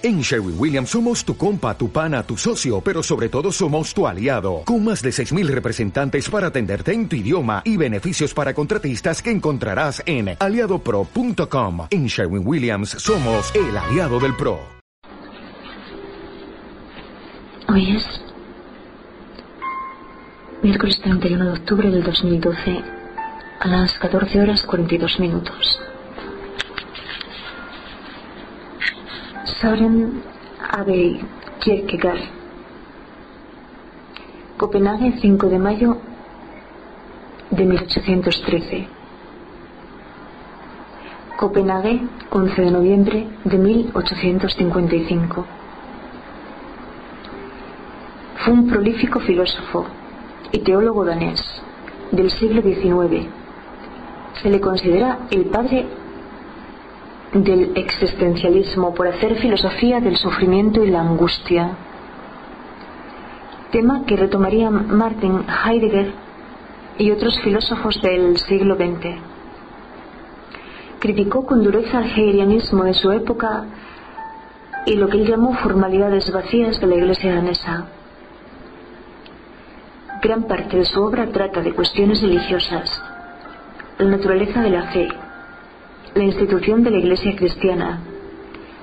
En Sherwin Williams somos tu compa, tu pana, tu socio, pero sobre todo somos tu aliado, con más de 6.000 representantes para atenderte en tu idioma y beneficios para contratistas que encontrarás en aliadopro.com. En Sherwin Williams somos el aliado del PRO. Hoy es miércoles 31 de octubre del 2012 a las 14 horas 42 minutos. Søren Abel Kierkegaard. Copenhague, 5 de mayo de 1813. Copenhague, 11 de noviembre de 1855. Fue un prolífico filósofo y teólogo danés del siglo XIX. Se le considera el padre del existencialismo por hacer filosofía del sufrimiento y la angustia, tema que retomaría Martin Heidegger y otros filósofos del siglo XX. Criticó con dureza el hegelianismo de su época y lo que él llamó formalidades vacías de la iglesia danesa. Gran parte de su obra trata de cuestiones religiosas, la naturaleza de la fe, la institución de la Iglesia cristiana,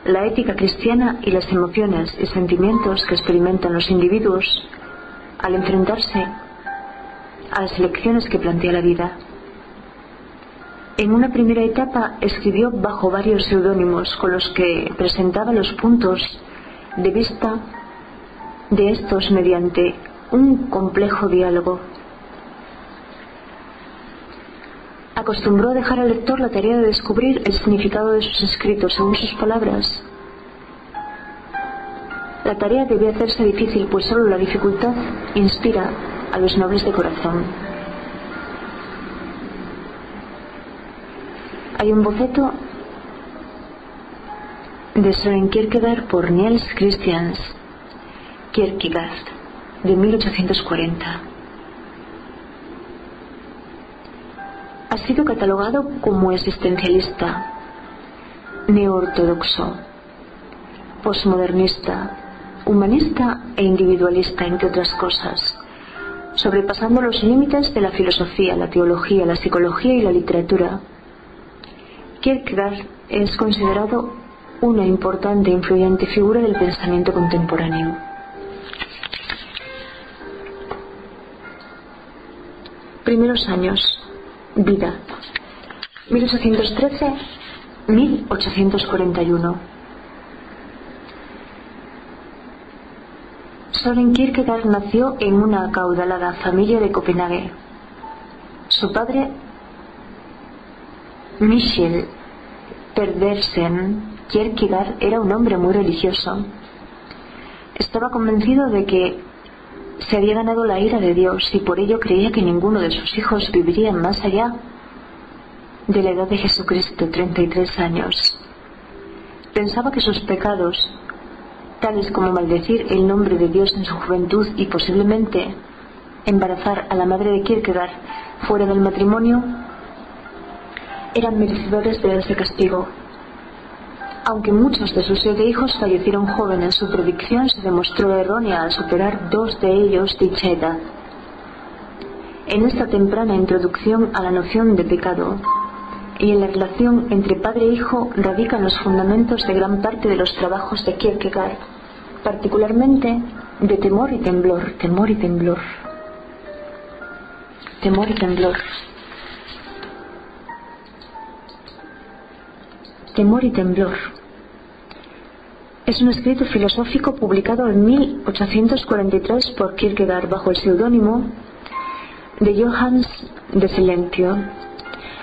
la ética cristiana y las emociones y sentimientos que experimentan los individuos al enfrentarse a las elecciones que plantea la vida. En una primera etapa escribió bajo varios seudónimos con los que presentaba los puntos de vista de estos mediante un complejo diálogo acostumbró a dejar al lector la tarea de descubrir el significado de sus escritos según sus palabras. La tarea debía hacerse difícil, pues solo la dificultad inspira a los nobles de corazón. Hay un boceto de Søren Kierkegaard por Niels Christians Kierkegaard de 1840. Ha sido catalogado como existencialista, neortodoxo, posmodernista, humanista e individualista, entre otras cosas, sobrepasando los límites de la filosofía, la teología, la psicología y la literatura. Kierkegaard es considerado una importante e influyente figura del pensamiento contemporáneo. Primeros años Vida. 1813-1841. Soren Kierkegaard nació en una acaudalada familia de Copenhague. Su padre, Michel Pedersen Kierkegaard, era un hombre muy religioso. Estaba convencido de que se había ganado la ira de Dios y por ello creía que ninguno de sus hijos viviría más allá de la edad de Jesucristo, 33 años. Pensaba que sus pecados, tales como maldecir el nombre de Dios en su juventud y posiblemente embarazar a la madre de Kierkegaard fuera del matrimonio, eran merecedores de ese castigo. Aunque muchos de sus siete hijos fallecieron jóvenes, su predicción se demostró errónea al superar dos de ellos dicha edad. En esta temprana introducción a la noción de pecado y en la relación entre padre e hijo radican los fundamentos de gran parte de los trabajos de Kierkegaard, particularmente de temor y temblor, temor y temblor, temor y temblor. Temor y temblor. Es un escrito filosófico publicado en 1843 por Kierkegaard bajo el seudónimo de Johannes de Silentio.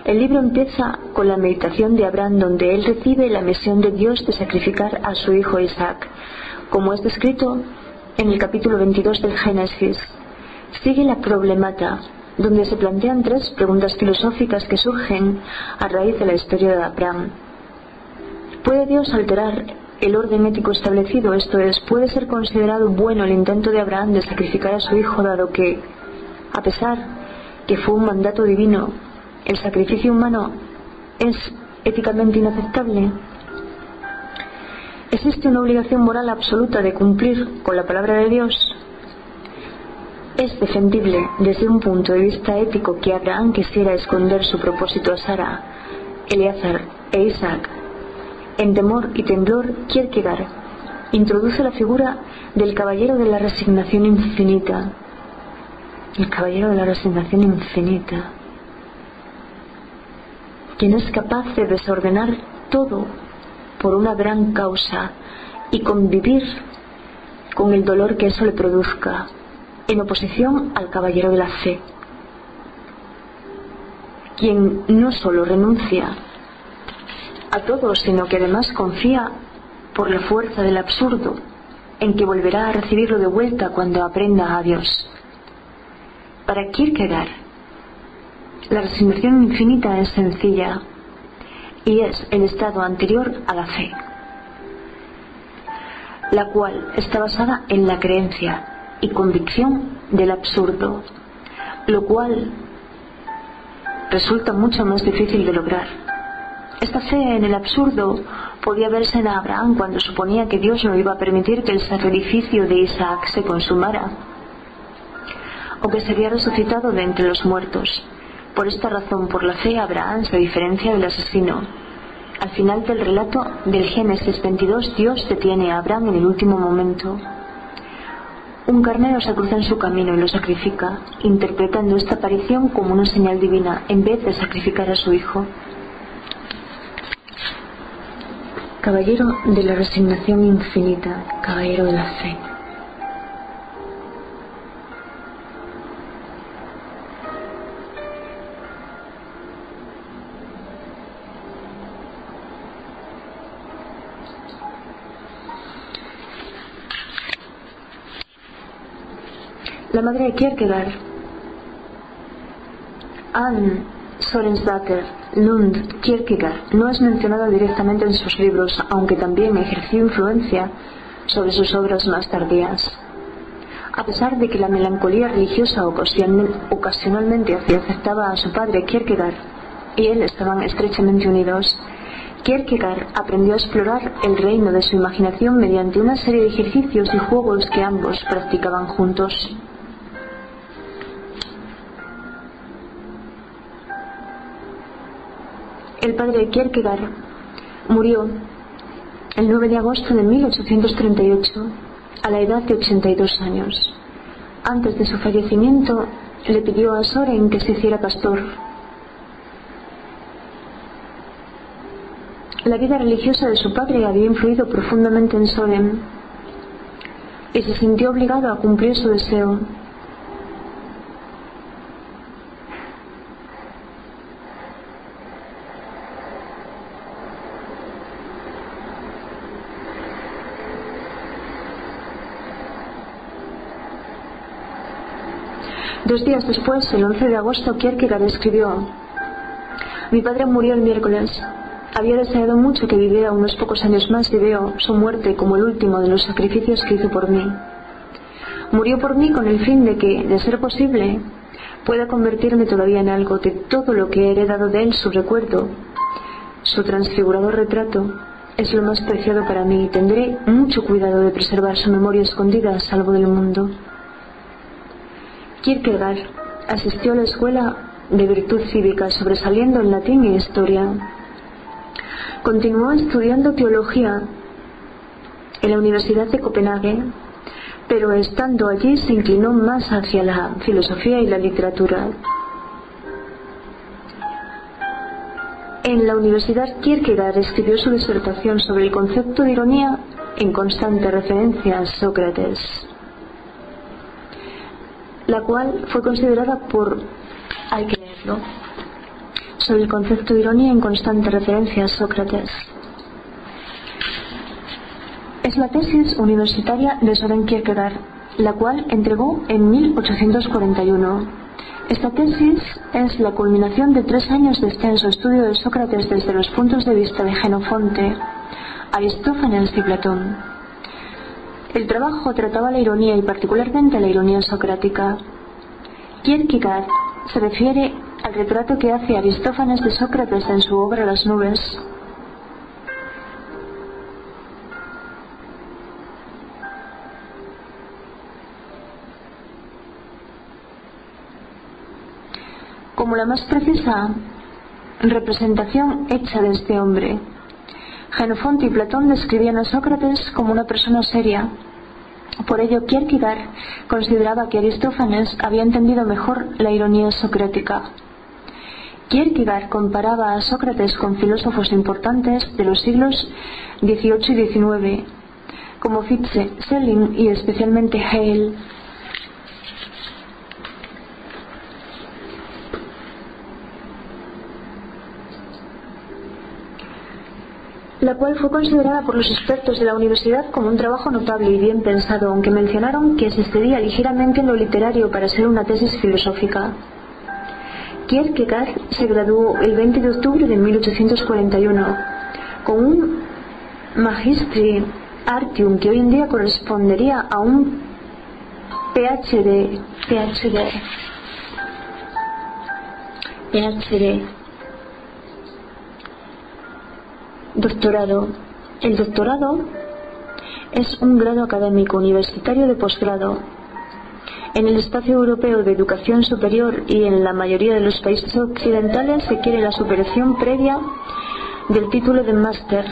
El libro empieza con la meditación de Abraham donde él recibe la misión de Dios de sacrificar a su hijo Isaac, como es descrito en el capítulo 22 del Génesis. Sigue la problemata, donde se plantean tres preguntas filosóficas que surgen a raíz de la historia de Abraham. ¿Puede Dios alterar el orden ético establecido? Esto es, ¿puede ser considerado bueno el intento de Abraham de sacrificar a su hijo dado que, a pesar que fue un mandato divino, el sacrificio humano es éticamente inaceptable? ¿Existe una obligación moral absoluta de cumplir con la palabra de Dios? Es defendible desde un punto de vista ético que Abraham quisiera esconder su propósito a Sara, Eleazar e Isaac. En temor y temblor, Kierkegaard introduce la figura del caballero de la resignación infinita. El caballero de la resignación infinita. Quien es capaz de desordenar todo por una gran causa y convivir con el dolor que eso le produzca, en oposición al caballero de la fe, quien no solo renuncia a todo, sino que además confía por la fuerza del absurdo en que volverá a recibirlo de vuelta cuando aprenda a Dios. Para Kierkegaard, la resignación infinita es sencilla, y es el estado anterior a la fe, la cual está basada en la creencia y convicción del absurdo, lo cual resulta mucho más difícil de lograr. Esta fe en el absurdo podía verse en Abraham cuando suponía que Dios no iba a permitir que el sacrificio de Isaac se consumara, o que sería resucitado de entre los muertos, por esta razón, por la fe, Abraham se diferencia del asesino. Al final del relato del Génesis 22, Dios detiene a Abraham en el último momento. Un carnero se cruza en su camino y lo sacrifica, interpretando esta aparición como una señal divina en vez de sacrificar a su hijo. Caballero de la resignación infinita, caballero de la fe. La madre de Kierkegaard, Anne Sorensdatter Lund Kierkegaard, no es mencionada directamente en sus libros, aunque también ejerció influencia sobre sus obras más tardías. A pesar de que la melancolía religiosa ocasionalmente afectaba a su padre Kierkegaard y él estaban estrechamente unidos, Kierkegaard aprendió a explorar el reino de su imaginación mediante una serie de ejercicios y juegos que ambos practicaban juntos. El padre de Kierkegaard murió el 9 de agosto de 1838 a la edad de 82 años. Antes de su fallecimiento le pidió a Soren que se hiciera pastor. La vida religiosa de su padre había influido profundamente en Soren y se sintió obligado a cumplir su deseo Dos días después, el 11 de agosto, Kierkegaard escribió, Mi padre murió el miércoles. Había deseado mucho que viviera unos pocos años más y veo su muerte como el último de los sacrificios que hizo por mí. Murió por mí con el fin de que, de ser posible, pueda convertirme todavía en algo de todo lo que he heredado de él, su recuerdo, su transfigurador retrato, es lo más preciado para mí y tendré mucho cuidado de preservar su memoria escondida salvo del mundo. Kierkegaard asistió a la escuela de virtud cívica, sobresaliendo en latín y historia. Continuó estudiando teología en la Universidad de Copenhague, pero estando allí se inclinó más hacia la filosofía y la literatura. En la Universidad Kierkegaard escribió su disertación sobre el concepto de ironía en constante referencia a Sócrates la cual fue considerada por, hay que leerlo, sobre el concepto de ironía en constante referencia a Sócrates. Es la tesis universitaria de Soren Kierkegaard, la cual entregó en 1841. Esta tesis es la culminación de tres años de extenso estudio de Sócrates desde los puntos de vista de Genofonte, Aristófanes y Platón. El trabajo trataba la ironía y particularmente la ironía socrática. Kierkegaard se refiere al retrato que hace Aristófanes de Sócrates en su obra Las nubes. Como la más precisa representación hecha de este hombre, Genofonte y Platón describían a Sócrates como una persona seria. Por ello, Kierkegaard consideraba que Aristófanes había entendido mejor la ironía socrática. Kierkegaard comparaba a Sócrates con filósofos importantes de los siglos XVIII y XIX, como Fichte, Schelling y especialmente Hegel. La cual fue considerada por los expertos de la universidad como un trabajo notable y bien pensado, aunque mencionaron que se excedía ligeramente en lo literario para ser una tesis filosófica. Kierkegaard se graduó el 20 de octubre de 1841 con un Magistri Artium que hoy en día correspondería a un PhD, PhD, PhD, doctorado. El doctorado es un grado académico universitario de posgrado en el espacio europeo de educación superior y en la mayoría de los países occidentales se quiere la superación previa del título de máster.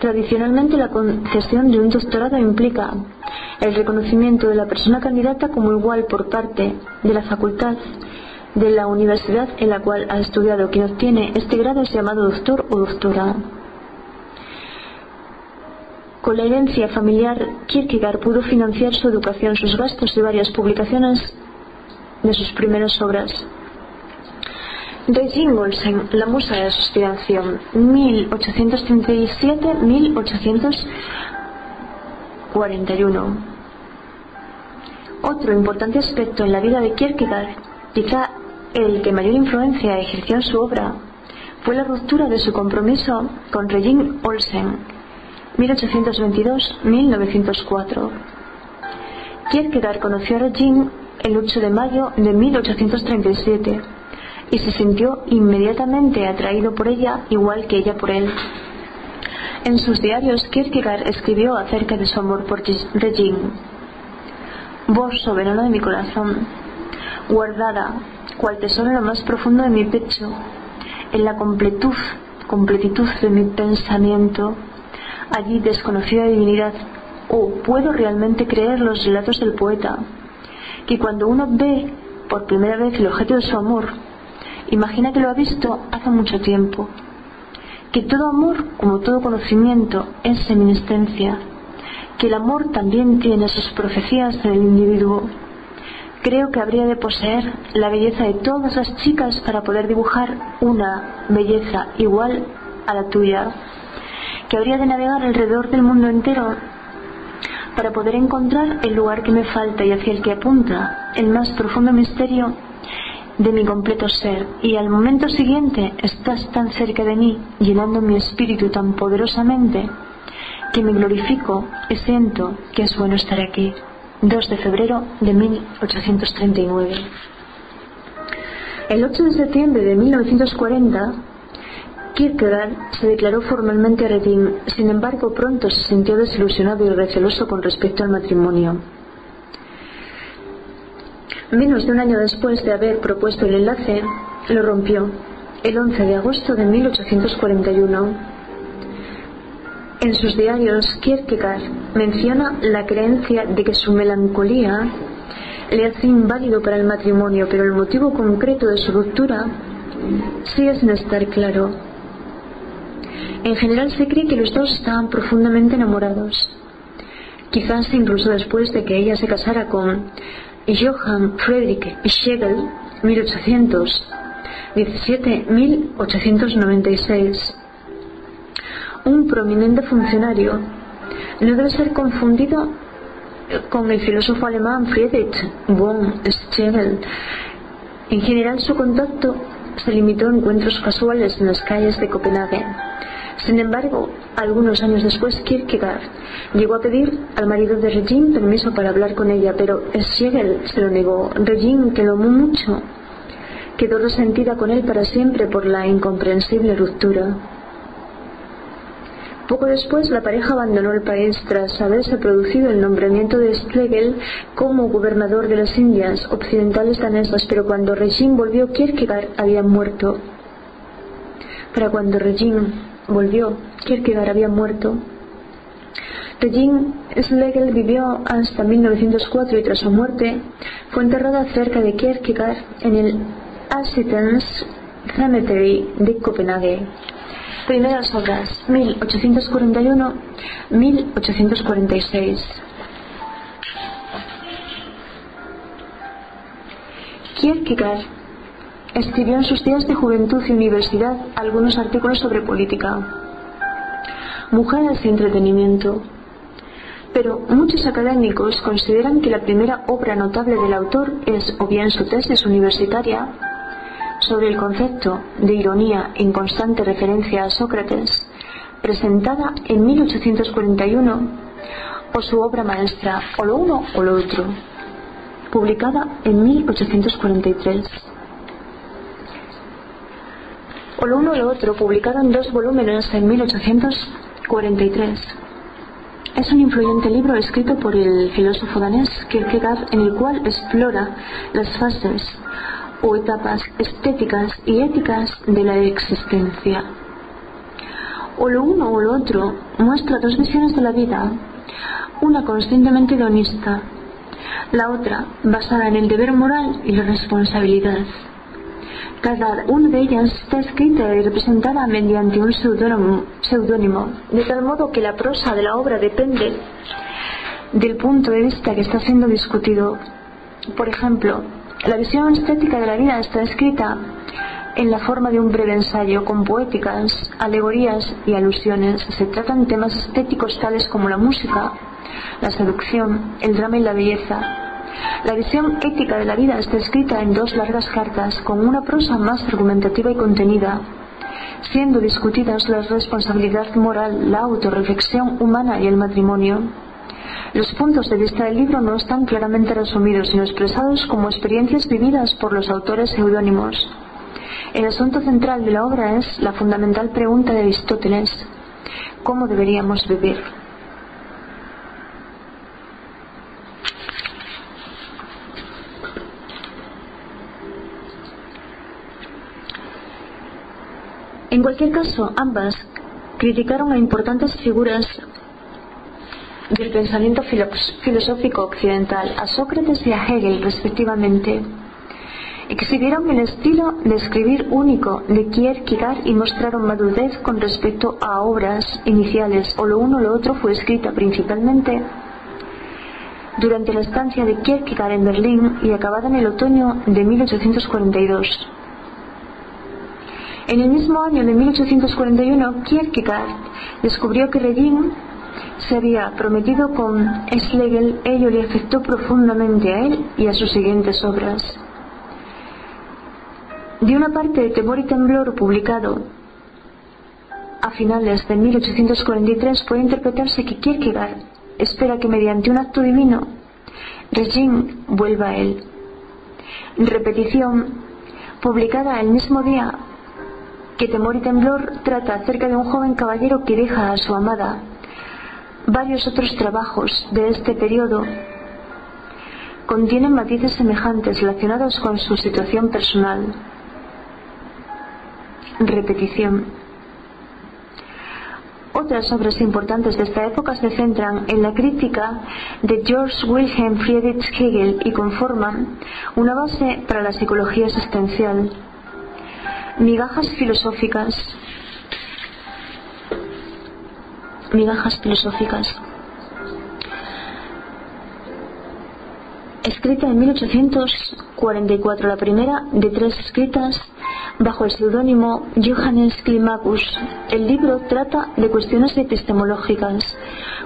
Tradicionalmente la concesión de un doctorado implica el reconocimiento de la persona candidata como igual por parte de la facultad de la universidad en la cual ha estudiado. Quien obtiene este grado es llamado doctor o doctora. Con la herencia familiar, Kierkegaard pudo financiar su educación, sus gastos y varias publicaciones de sus primeras obras. Regine Olsen, La musa de la suspiración, 1837-1841. Otro importante aspecto en la vida de Kierkegaard, quizá el que mayor influencia ejerció en su obra, fue la ruptura de su compromiso con Regine Olsen, 1822-1904. Kierkegaard conoció a Regine el 8 de mayo de 1837 y se sintió inmediatamente atraído por ella igual que ella por él. En sus diarios Kierkegaard escribió acerca de su amor por Regine. Vos, soberano de mi corazón, guardada, cual tesoro en lo más profundo de mi pecho, en la completud, completitud de mi pensamiento, allí desconocida divinidad. ¿O puedo realmente creer los relatos del poeta? Que cuando uno ve por primera vez el objeto de su amor, imagina que lo ha visto hace mucho tiempo. Que todo amor, como todo conocimiento, es seminiscencia. Que el amor también tiene sus profecías en el individuo. Creo que habría de poseer la belleza de todas las chicas para poder dibujar una belleza igual a la tuya que habría de navegar alrededor del mundo entero para poder encontrar el lugar que me falta y hacia el que apunta el más profundo misterio de mi completo ser y al momento siguiente estás tan cerca de mí, llenando mi espíritu tan poderosamente, que me glorifico y siento que es bueno estar aquí. 2 de febrero de 1839. El 8 de septiembre de 1940, Kierkegaard se declaró formalmente Reding, sin embargo pronto se sintió desilusionado y receloso con respecto al matrimonio. Menos de un año después de haber propuesto el enlace, lo rompió, el 11 de agosto de 1841. En sus diarios, Kierkegaard menciona la creencia de que su melancolía le hace inválido para el matrimonio, pero el motivo concreto de su ruptura sigue sin estar claro. En general se cree que los dos estaban profundamente enamorados. Quizás incluso después de que ella se casara con Johann Friedrich Schlegel, 1817-1896. Un prominente funcionario no debe ser confundido con el filósofo alemán Friedrich von Schlegel. En general su contacto se limitó a encuentros casuales en las calles de Copenhague sin embargo, algunos años después, Kierkegaard llegó a pedir al marido de Regine permiso para hablar con ella, pero Schlegel se lo negó. Regine, que lo amó mucho, quedó resentida con él para siempre por la incomprensible ruptura. Poco después, la pareja abandonó el país tras haberse producido el nombramiento de Schlegel como gobernador de las Indias occidentales danesas, pero cuando Regine volvió, Kierkegaard había muerto. Para cuando Regine volvió, Kierkegaard había muerto. Regine Schlegel vivió hasta 1904 y tras su muerte fue enterrada cerca de Kierkegaard en el Assistens Cemetery de Copenhague. Primeras obras, 1841-1846. Kierkegaard escribió en sus días de juventud y universidad algunos artículos sobre política, mujeres y entretenimiento. Pero muchos académicos consideran que la primera obra notable del autor es o bien su tesis universitaria sobre el concepto de ironía en constante referencia a Sócrates, presentada en 1841, o su obra maestra, o lo uno o lo otro, publicada en 1843. O lo uno o lo otro, publicada en dos volúmenes en 1843. Es un influyente libro escrito por el filósofo danés Kierkegaard en el cual explora las fases o etapas estéticas y éticas de la existencia. O lo uno o lo otro muestra dos visiones de la vida, una conscientemente hedonista, la otra basada en el deber moral y la responsabilidad. Cada una de ellas está escrita y representada mediante un seudónimo, de tal modo que la prosa de la obra depende del punto de vista que está siendo discutido. Por ejemplo, la visión estética de la vida está escrita en la forma de un breve ensayo con poéticas, alegorías y alusiones. Se tratan temas estéticos tales como la música, la seducción, el drama y la belleza. La visión ética de la vida está escrita en dos largas cartas con una prosa más argumentativa y contenida, siendo discutidas la responsabilidad moral, la autorreflexión humana y el matrimonio. Los puntos de vista del libro no están claramente resumidos, sino expresados como experiencias vividas por los autores seudónimos. El asunto central de la obra es la fundamental pregunta de Aristóteles, ¿cómo deberíamos vivir? En cualquier caso, ambas criticaron a importantes figuras del pensamiento filosófico occidental, a Sócrates y a Hegel respectivamente. Exhibieron el estilo de escribir único de Kierkegaard y mostraron madurez con respecto a obras iniciales, o lo uno o lo otro fue escrita principalmente durante la estancia de Kierkegaard en Berlín y acabada en el otoño de 1842. En el mismo año de 1841, Kierkegaard descubrió que Reding se había prometido con Schlegel, ello le afectó profundamente a él y a sus siguientes obras. De una parte Temor y Temblor publicado a finales de 1843 puede interpretarse que Kierkegaard espera que mediante un acto divino Regine vuelva a él. Repetición, publicada el mismo día que Temor y Temblor trata acerca de un joven caballero que deja a su amada Varios otros trabajos de este periodo contienen matices semejantes relacionados con su situación personal. Repetición. Otras obras importantes de esta época se centran en la crítica de George Wilhelm Friedrich Hegel y conforman una base para la psicología existencial. Migajas filosóficas migajas filosóficas. Escrita en 1844, la primera de tres escritas bajo el seudónimo Johannes Climacus. El libro trata de cuestiones epistemológicas,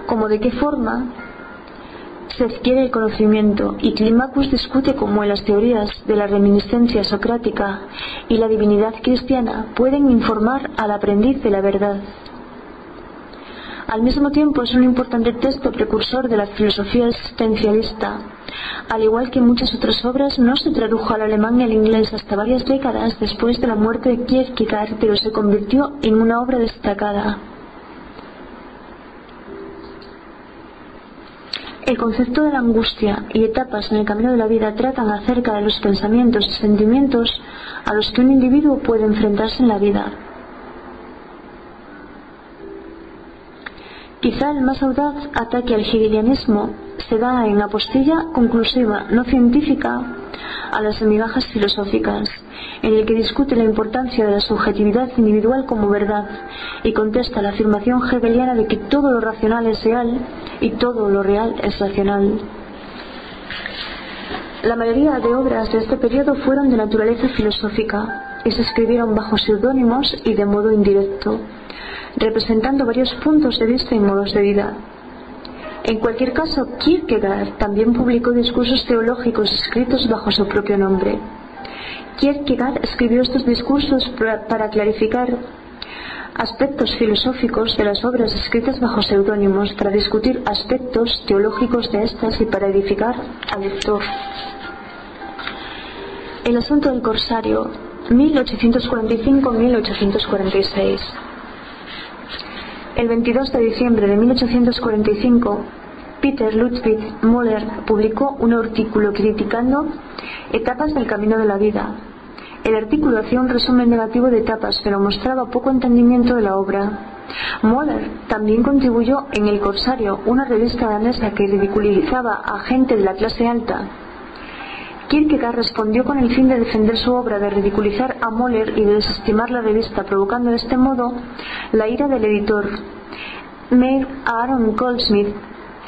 como de qué forma se adquiere el conocimiento, y Climacus discute cómo las teorías de la reminiscencia socrática y la divinidad cristiana pueden informar al aprendiz de la verdad. Al mismo tiempo es un importante texto precursor de la filosofía existencialista. Al igual que muchas otras obras, no se tradujo al alemán y al inglés hasta varias décadas después de la muerte de Kierkegaard, pero se convirtió en una obra destacada. El concepto de la angustia y etapas en el camino de la vida tratan acerca de los pensamientos y sentimientos a los que un individuo puede enfrentarse en la vida. Quizá el más audaz ataque al hegelianismo se da en apostilla conclusiva no científica a las migajas filosóficas, en el que discute la importancia de la subjetividad individual como verdad y contesta la afirmación hegeliana de que todo lo racional es real y todo lo real es racional. La mayoría de obras de este periodo fueron de naturaleza filosófica y se escribieron bajo seudónimos y de modo indirecto representando varios puntos de vista y modos de vida. En cualquier caso, Kierkegaard también publicó discursos teológicos escritos bajo su propio nombre. Kierkegaard escribió estos discursos para clarificar aspectos filosóficos de las obras escritas bajo seudónimos, para discutir aspectos teológicos de estas y para edificar al lector. El asunto del corsario, 1845-1846. El 22 de diciembre de 1845, Peter Ludwig Müller publicó un artículo criticando etapas del camino de la vida. El artículo hacía un resumen negativo de etapas, pero mostraba poco entendimiento de la obra. Müller también contribuyó en El Corsario, una revista danesa que ridiculizaba a gente de la clase alta Kierkegaard respondió con el fin de defender su obra, de ridiculizar a Moller y de desestimar la revista, provocando de este modo la ira del editor. A Aaron Goldsmith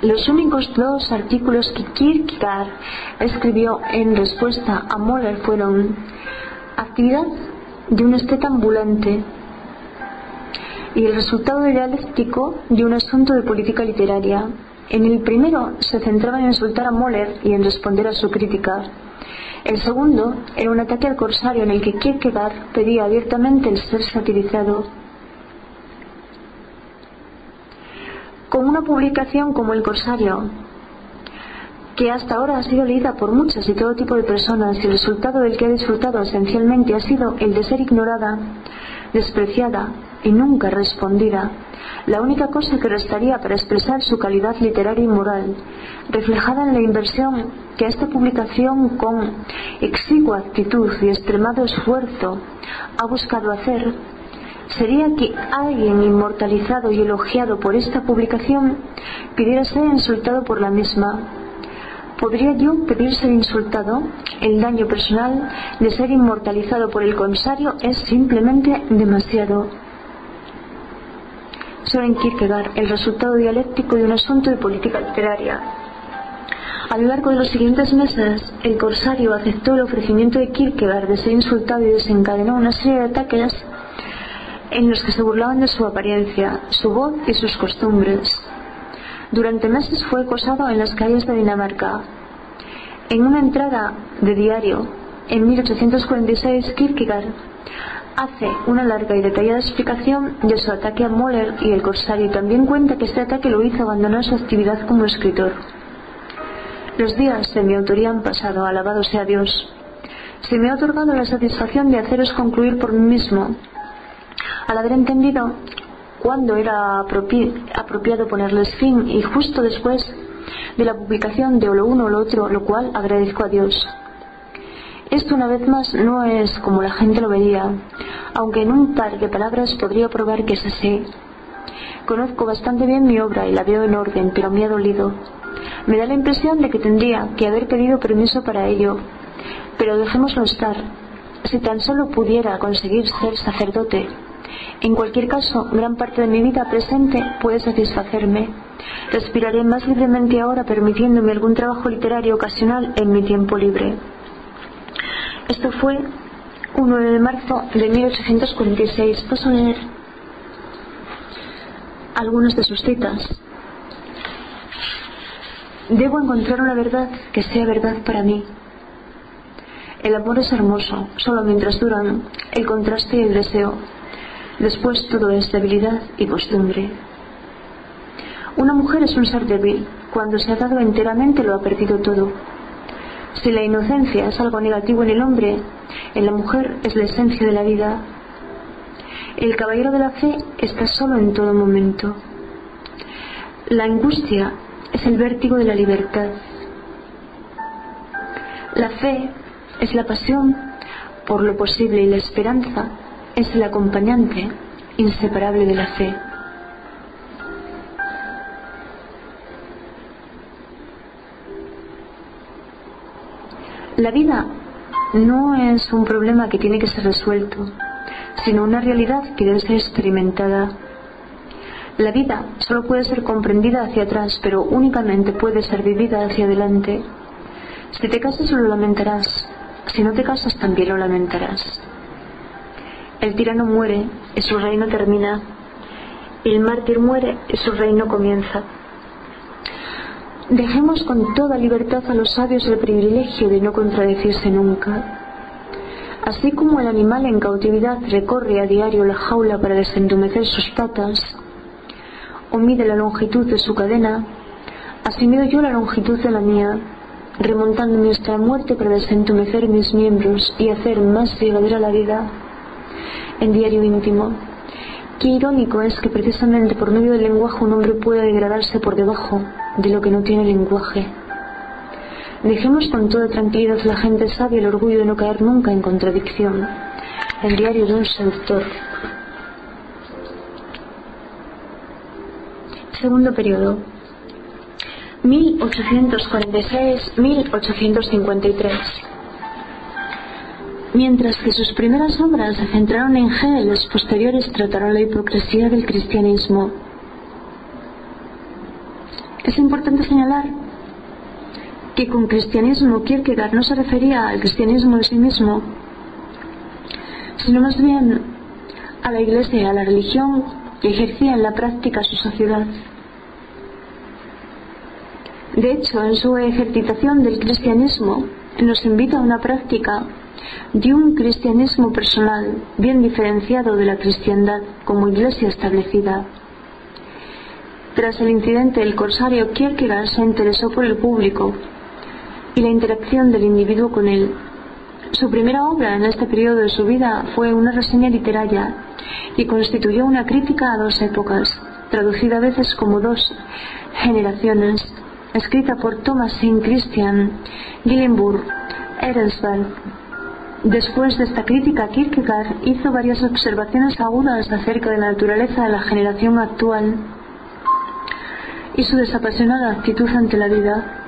los únicos dos artículos que Kierkegaard escribió en respuesta a Moller fueron Actividad de un esteta ambulante y el resultado dialéctico de un asunto de política literaria. En el primero se centraba en insultar a Moller y en responder a su crítica. El segundo era un ataque al corsario en el que Kierkegaard pedía abiertamente el ser satirizado. Con una publicación como El Corsario, que hasta ahora ha sido leída por muchas y todo tipo de personas y el resultado del que ha disfrutado esencialmente ha sido el de ser ignorada, despreciada y nunca respondida, la única cosa que restaría para expresar su calidad literaria y moral, reflejada en la inversión que esta publicación con exigua actitud y extremado esfuerzo ha buscado hacer, sería que alguien inmortalizado y elogiado por esta publicación pidiera ser insultado por la misma. ¿Podría yo pedir ser insultado? El daño personal de ser inmortalizado por el comisario es simplemente demasiado. Soren Kierkegaard, el resultado dialéctico de un asunto de política literaria. A lo largo de los siguientes meses, el corsario aceptó el ofrecimiento de Kierkegaard de ser insultado y desencadenó una serie de ataques en los que se burlaban de su apariencia, su voz y sus costumbres. Durante meses fue acosado en las calles de Dinamarca. En una entrada de diario, en 1846, Kierkegaard hace una larga y detallada explicación de su ataque a Moller y el Corsario y también cuenta que este ataque lo hizo abandonar su actividad como escritor. Los días de mi autoría han pasado, alabado sea Dios. Se me ha otorgado la satisfacción de haceros concluir por mí mismo, al haber entendido cuándo era apropiado ponerles fin y justo después de la publicación de lo uno o lo otro, lo cual agradezco a Dios. Esto una vez más no es como la gente lo vería, aunque en un par de palabras podría probar que es así. Conozco bastante bien mi obra y la veo en orden, pero me ha dolido. Me da la impresión de que tendría que haber pedido permiso para ello. Pero dejémoslo estar. Si tan solo pudiera conseguir ser sacerdote. En cualquier caso, gran parte de mi vida presente puede satisfacerme. Respiraré más libremente ahora permitiéndome algún trabajo literario ocasional en mi tiempo libre. Esto fue un 9 de marzo de 1846. Paso leer algunas de sus citas. Debo encontrar una verdad que sea verdad para mí. El amor es hermoso, solo mientras duran el contraste y el deseo. Después todo es debilidad y costumbre. Una mujer es un ser débil. Cuando se ha dado enteramente lo ha perdido todo. Si la inocencia es algo negativo en el hombre, en la mujer es la esencia de la vida. El caballero de la fe está solo en todo momento. La angustia es el vértigo de la libertad. La fe es la pasión por lo posible y la esperanza es el acompañante inseparable de la fe. La vida no es un problema que tiene que ser resuelto, sino una realidad que debe ser experimentada. La vida solo puede ser comprendida hacia atrás, pero únicamente puede ser vivida hacia adelante. Si te casas lo lamentarás, si no te casas también lo lamentarás. El tirano muere y su reino termina. El mártir muere y su reino comienza. Dejemos con toda libertad a los sabios el privilegio de no contradecirse nunca. Así como el animal en cautividad recorre a diario la jaula para desentumecer sus patas, o mide la longitud de su cadena, así mido yo la longitud de la mía, remontándome hasta la muerte para desentumecer mis miembros y hacer más llevadera la vida. En diario íntimo. Qué irónico es que precisamente por medio del lenguaje un hombre pueda degradarse por debajo de lo que no tiene lenguaje. Dejemos con toda tranquilidad la gente sabia el orgullo de no caer nunca en contradicción. El diario de un seductor. Segundo periodo. 1846-1853. Mientras que sus primeras obras se centraron en Hegel, los posteriores trataron la hipocresía del cristianismo. Es importante señalar que con cristianismo Kierkegaard no se refería al cristianismo de sí mismo, sino más bien a la iglesia, a la religión que ejercía en la práctica su sociedad. De hecho, en su ejercitación del cristianismo nos invita a una práctica de un cristianismo personal bien diferenciado de la cristiandad como iglesia establecida. Tras el incidente del corsario, Kierkegaard se interesó por el público y la interacción del individuo con él. Su primera obra en este periodo de su vida fue una reseña literaria y constituyó una crítica a dos épocas, traducida a veces como dos generaciones, escrita por Thomas Saint Christian, Gillenburg, Ehrensveld. Después de esta crítica, Kierkegaard hizo varias observaciones agudas acerca de la naturaleza de la generación actual y su desapasionada actitud ante la vida.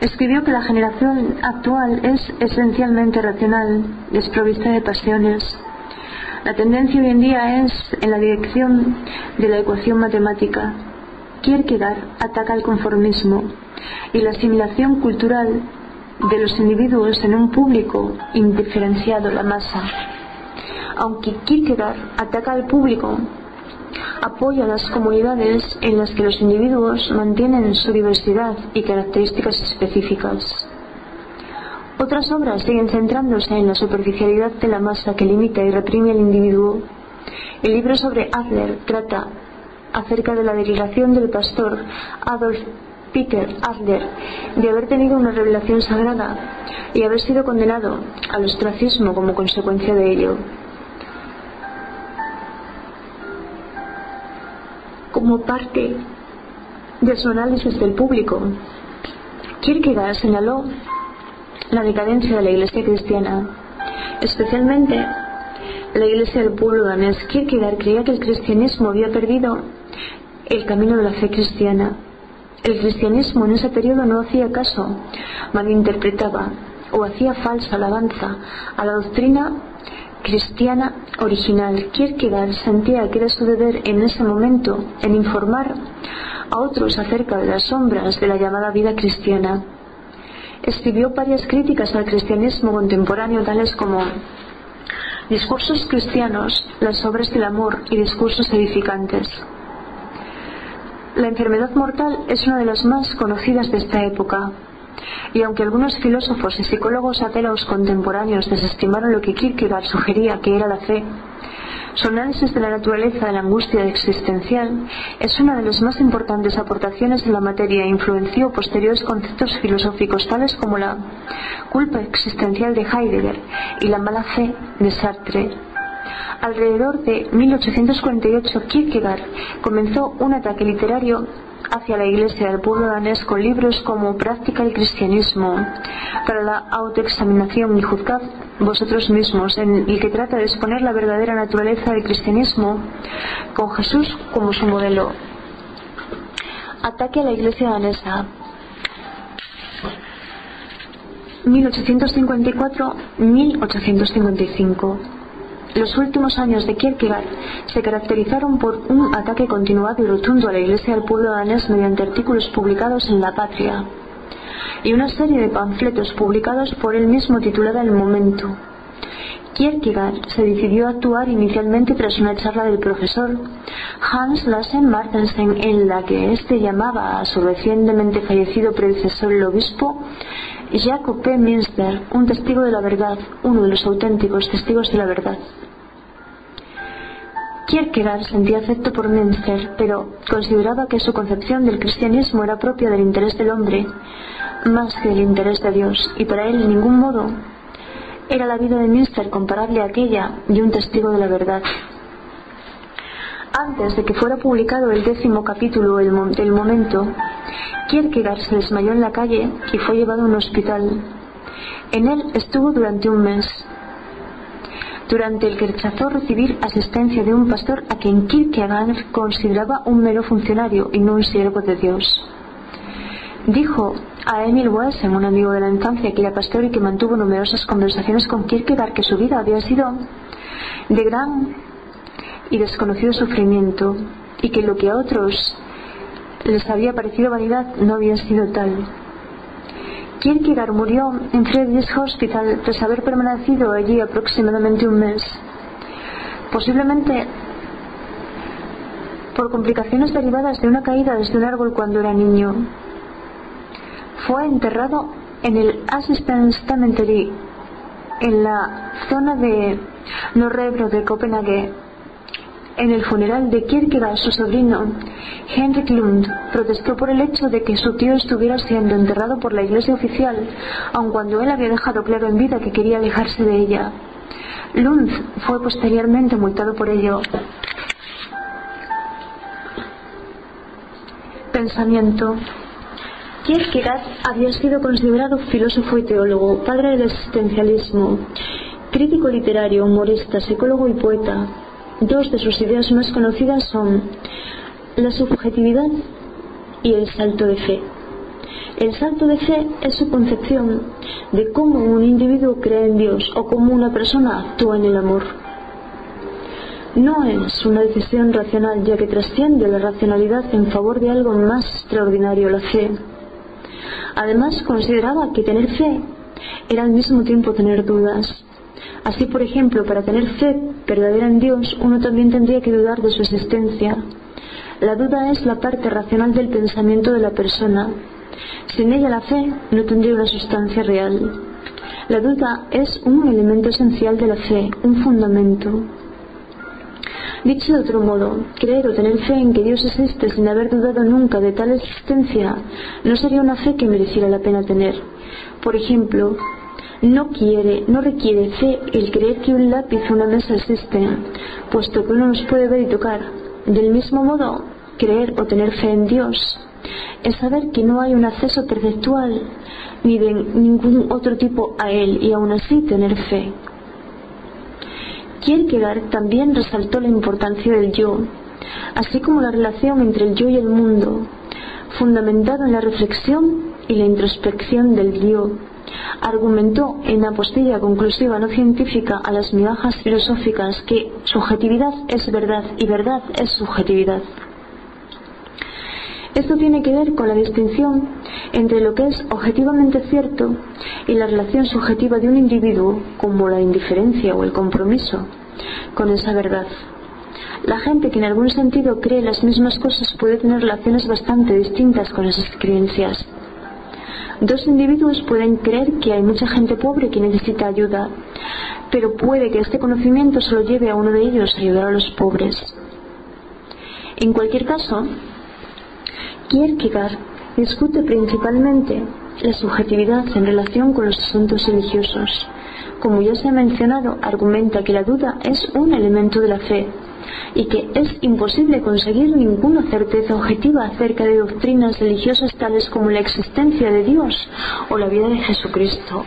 escribió que la generación actual es esencialmente racional, desprovista de pasiones. La tendencia hoy en día es en la dirección de la ecuación matemática. Kierkegaard ataca el conformismo y la asimilación cultural de los individuos en un público indiferenciado, la masa. Aunque Kierkegaard ataca al público apoya las comunidades en las que los individuos mantienen su diversidad y características específicas. Otras obras siguen centrándose en la superficialidad de la masa que limita y reprime al individuo. El libro sobre Adler trata acerca de la derivación del pastor Adolf Peter Adler de haber tenido una revelación sagrada y haber sido condenado al ostracismo como consecuencia de ello. como parte de su análisis del público. Kierkegaard señaló la decadencia de la iglesia cristiana, especialmente la iglesia del pueblo danés. Kierkegaard creía que el cristianismo había perdido el camino de la fe cristiana. El cristianismo en ese periodo no hacía caso, malinterpretaba o hacía falsa alabanza a la doctrina cristiana original. Kierkegaard sentía que era su deber en ese momento en informar a otros acerca de las sombras de la llamada vida cristiana. Escribió varias críticas al cristianismo contemporáneo tales como Discursos cristianos, las obras del amor y discursos edificantes. La enfermedad mortal es una de las más conocidas de esta época, y aunque algunos filósofos y psicólogos ateos contemporáneos desestimaron lo que Kierkegaard sugería que era la fe, su análisis de la naturaleza de la angustia existencial es una de las más importantes aportaciones en la materia e influenció posteriores conceptos filosóficos tales como la culpa existencial de Heidegger y la mala fe de Sartre. Alrededor de 1848, Kierkegaard comenzó un ataque literario hacia la Iglesia del pueblo danés con libros como Práctica del Cristianismo para la autoexaminación y juzgad vosotros mismos, en el que trata de exponer la verdadera naturaleza del cristianismo con Jesús como su modelo. Ataque a la Iglesia danesa. 1854-1855 los últimos años de Kierkegaard se caracterizaron por un ataque continuado y rotundo a la Iglesia del pueblo danés mediante artículos publicados en La Patria y una serie de panfletos publicados por él mismo titulada El Momento. Kierkegaard se decidió a actuar inicialmente tras una charla del profesor Hans Lassen Martensen en la que éste llamaba a su recientemente fallecido predecesor el obispo Jacob P. Un testigo de la verdad, uno de los auténticos testigos de la verdad. Kierkegaard sentía afecto por Minster, pero consideraba que su concepción del cristianismo era propia del interés del hombre, más que del interés de Dios, y para él, en ningún modo, era la vida de Minster comparable a aquella de un testigo de la verdad. Antes de que fuera publicado el décimo capítulo del momento, Kierkegaard se desmayó en la calle y fue llevado a un hospital. En él estuvo durante un mes, durante el que rechazó recibir asistencia de un pastor a quien Kierkegaard consideraba un mero funcionario y no un siervo de Dios. Dijo a Emil Wesen, un amigo de la infancia que era pastor y que mantuvo numerosas conversaciones con Kierkegaard, que su vida había sido de gran y desconocido sufrimiento y que lo que a otros les había parecido vanidad no había sido tal. Kierkegaard murió en Friedrich Hospital tras haber permanecido allí aproximadamente un mes, posiblemente por complicaciones derivadas de una caída desde un árbol cuando era niño. Fue enterrado en el Assistance Cemetery en la zona de Norrebro de Copenhague en el funeral de Kierkegaard, su sobrino, Henrik Lund, protestó por el hecho de que su tío estuviera siendo enterrado por la iglesia oficial, aun cuando él había dejado claro en vida que quería alejarse de ella. Lund fue posteriormente multado por ello. Pensamiento. Kierkegaard había sido considerado filósofo y teólogo, padre del existencialismo, crítico literario, humorista, psicólogo y poeta. Dos de sus ideas más conocidas son la subjetividad y el salto de fe. El salto de fe es su concepción de cómo un individuo cree en Dios o cómo una persona actúa en el amor. No es una decisión racional ya que trasciende la racionalidad en favor de algo más extraordinario, la fe. Además consideraba que tener fe era al mismo tiempo tener dudas Así, por ejemplo, para tener fe verdadera en Dios, uno también tendría que dudar de su existencia. La duda es la parte racional del pensamiento de la persona. Sin ella la fe no tendría una sustancia real. La duda es un elemento esencial de la fe, un fundamento. Dicho de otro modo, creer o tener fe en que Dios existe sin haber dudado nunca de tal existencia no sería una fe que mereciera la pena tener. Por ejemplo, no quiere, no requiere fe el creer que un lápiz o una mesa existen, puesto que uno los puede ver y tocar. Del mismo modo, creer o tener fe en Dios es saber que no hay un acceso perceptual ni de ningún otro tipo a Él y aún así tener fe. Kierkegaard también resaltó la importancia del yo, así como la relación entre el yo y el mundo, fundamentado en la reflexión y la introspección del yo argumentó en la postilla conclusiva no científica a las migajas filosóficas que subjetividad es verdad y verdad es subjetividad. Esto tiene que ver con la distinción entre lo que es objetivamente cierto y la relación subjetiva de un individuo, como la indiferencia o el compromiso, con esa verdad. La gente que en algún sentido cree las mismas cosas puede tener relaciones bastante distintas con esas creencias. Dos individuos pueden creer que hay mucha gente pobre que necesita ayuda, pero puede que este conocimiento solo lleve a uno de ellos a ayudar a los pobres. En cualquier caso, Kierkegaard discute principalmente la subjetividad en relación con los asuntos religiosos, como ya se ha mencionado, argumenta que la duda es un elemento de la fe y que es imposible conseguir ninguna certeza objetiva acerca de doctrinas religiosas tales como la existencia de Dios o la vida de Jesucristo.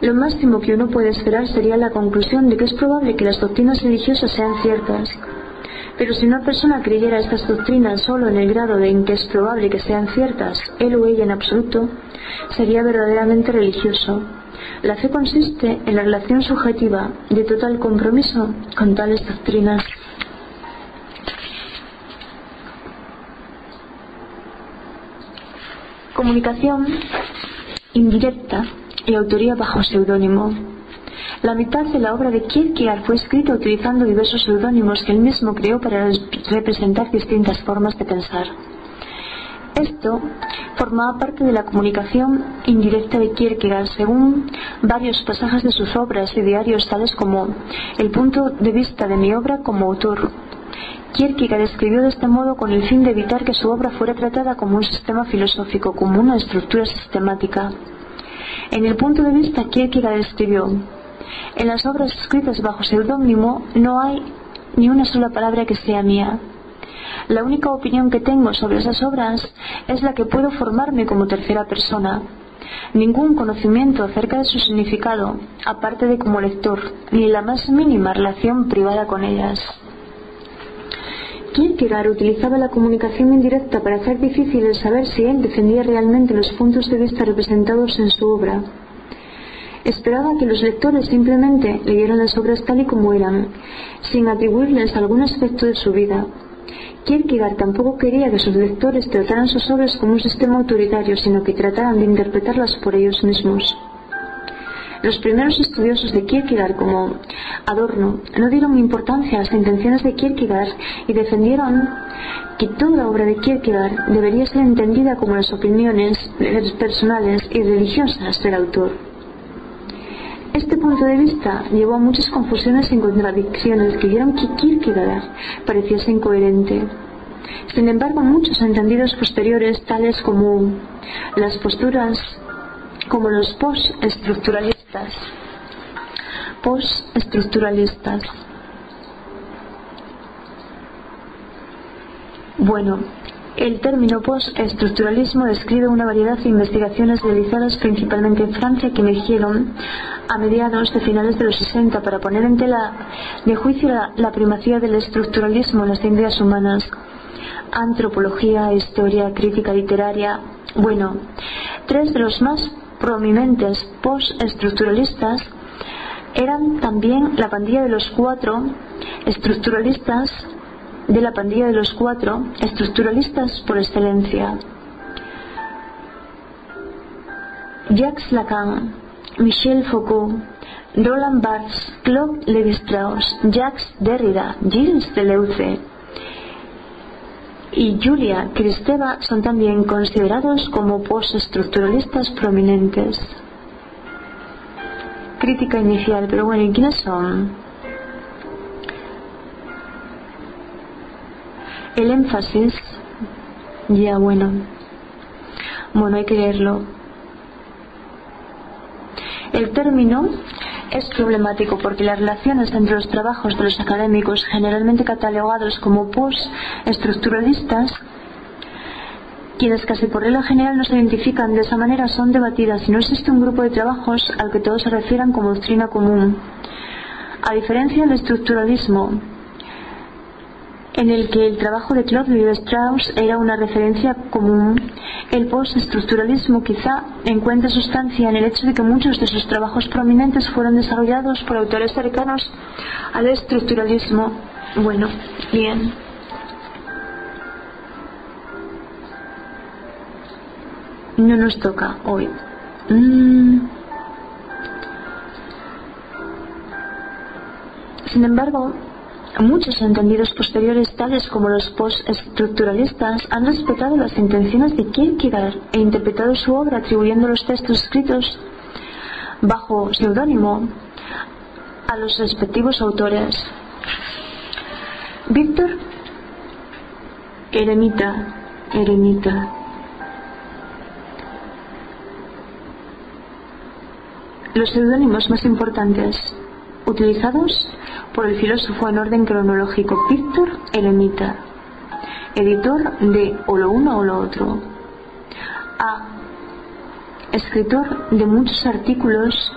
Lo máximo que uno puede esperar sería la conclusión de que es probable que las doctrinas religiosas sean ciertas. Pero si una persona creyera estas doctrinas solo en el grado de en que es probable que sean ciertas, él o ella en absoluto, sería verdaderamente religioso. La fe consiste en la relación subjetiva de total compromiso con tales doctrinas. Comunicación indirecta y autoría bajo seudónimo. La mitad de la obra de Kierkegaard fue escrita utilizando diversos seudónimos que él mismo creó para representar distintas formas de pensar. Esto formaba parte de la comunicación indirecta de Kierkegaard según varios pasajes de sus obras y diarios tales como el punto de vista de mi obra como autor. Kierkegaard escribió de este modo con el fin de evitar que su obra fuera tratada como un sistema filosófico, como una estructura sistemática. En el punto de vista Kierkegaard escribió en las obras escritas bajo seudónimo no hay ni una sola palabra que sea mía. La única opinión que tengo sobre esas obras es la que puedo formarme como tercera persona. Ningún conocimiento acerca de su significado, aparte de como lector, ni la más mínima relación privada con ellas. Kierkegaard utilizaba la comunicación indirecta para hacer difícil el saber si él defendía realmente los puntos de vista representados en su obra. Esperaba que los lectores simplemente leyeran las obras tal y como eran, sin atribuirles algún aspecto de su vida. Kierkegaard tampoco quería que sus lectores trataran sus obras como un sistema autoritario, sino que trataran de interpretarlas por ellos mismos. Los primeros estudiosos de Kierkegaard, como Adorno, no dieron importancia a las intenciones de Kierkegaard y defendieron que toda obra de Kierkegaard debería ser entendida como las opiniones personales y religiosas del autor. Este punto de vista llevó a muchas confusiones y contradicciones que dieron que Kierkegaard pareciese incoherente. Sin embargo, muchos entendidos posteriores, tales como las posturas, como los post-estructuralistas, post-estructuralistas, bueno, el término post-estructuralismo describe una variedad de investigaciones realizadas principalmente en Francia que emergieron a mediados de finales de los 60 para poner en tela de juicio la, primacía del estructuralismo en las ciencias humanas. Antropología, historia, crítica literaria. Bueno, tres de los más prominentes post-estructuralistas eran también la pandilla de los cuatro estructuralistas de la pandilla de los cuatro estructuralistas por excelencia. Jacques Lacan, Michel Foucault, Roland Barthes, Claude Lévi-Strauss, Jacques Derrida, Gilles Deleuze y Julia Kristeva son también considerados como postestructuralistas prominentes. Crítica inicial, pero bueno, ¿y quiénes son? El énfasis, ya bueno, bueno, hay que leerlo. El término es problemático porque las relaciones entre los trabajos de los académicos, generalmente catalogados como post-estructuralistas, quienes casi por regla general no se identifican de esa manera, son debatidas y no existe un grupo de trabajos al que todos se refieran como doctrina común. A diferencia del estructuralismo, en el que el trabajo de Claude Lévi-Strauss era una referencia común. El postestructuralismo quizá encuentra sustancia en el hecho de que muchos de sus trabajos prominentes fueron desarrollados por autores cercanos al estructuralismo. Bueno, bien. No nos toca hoy. Mm. Sin embargo, Muchos entendidos posteriores, tales como los postestructuralistas, han respetado las intenciones de Kierkegaard e interpretado su obra atribuyendo los textos escritos bajo seudónimo a los respectivos autores. Víctor Eremita, Eremita. los seudónimos más importantes utilizados por el filósofo en orden cronológico Víctor Eremita, editor de O lo uno o lo otro. A. Escritor de muchos artículos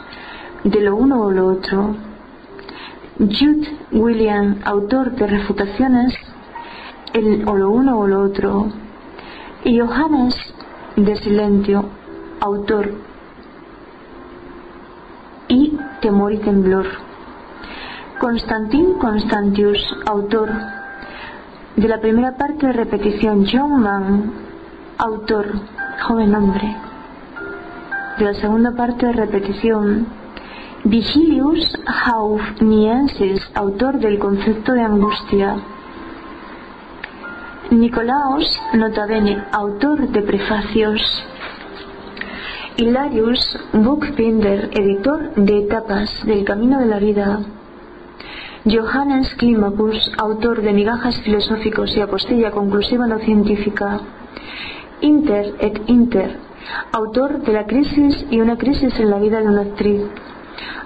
de lo uno o lo otro. Jude William, autor de refutaciones el o lo uno o lo otro. Y Johannes de Silentio, autor. Y Temor y Temblor. Constantin Constantius, autor de la primera parte de repetición. John Mann, autor, joven hombre. De la segunda parte de repetición. Vigilius Haufniensis, autor del concepto de angustia. Nicolaos Notabene, autor de prefacios. Hilarius Buchbinder, editor de Etapas del Camino de la Vida. Johannes Climacus, autor de Migajas filosóficos y apostilla conclusiva no científica. Inter et Inter, autor de La crisis y una crisis en la vida de una actriz.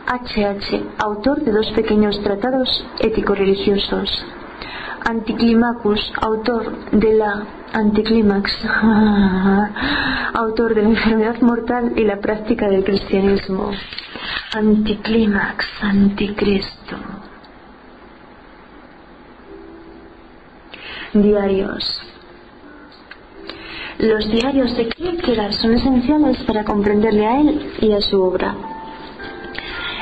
H.H., autor de dos pequeños tratados ético-religiosos. Anticlimacus, autor de la Anticlímax, autor de la enfermedad mortal y la práctica del cristianismo. Anticlímax, anticristo. Diarios. Los diarios de Kierkegaard son esenciales para comprenderle a él y a su obra.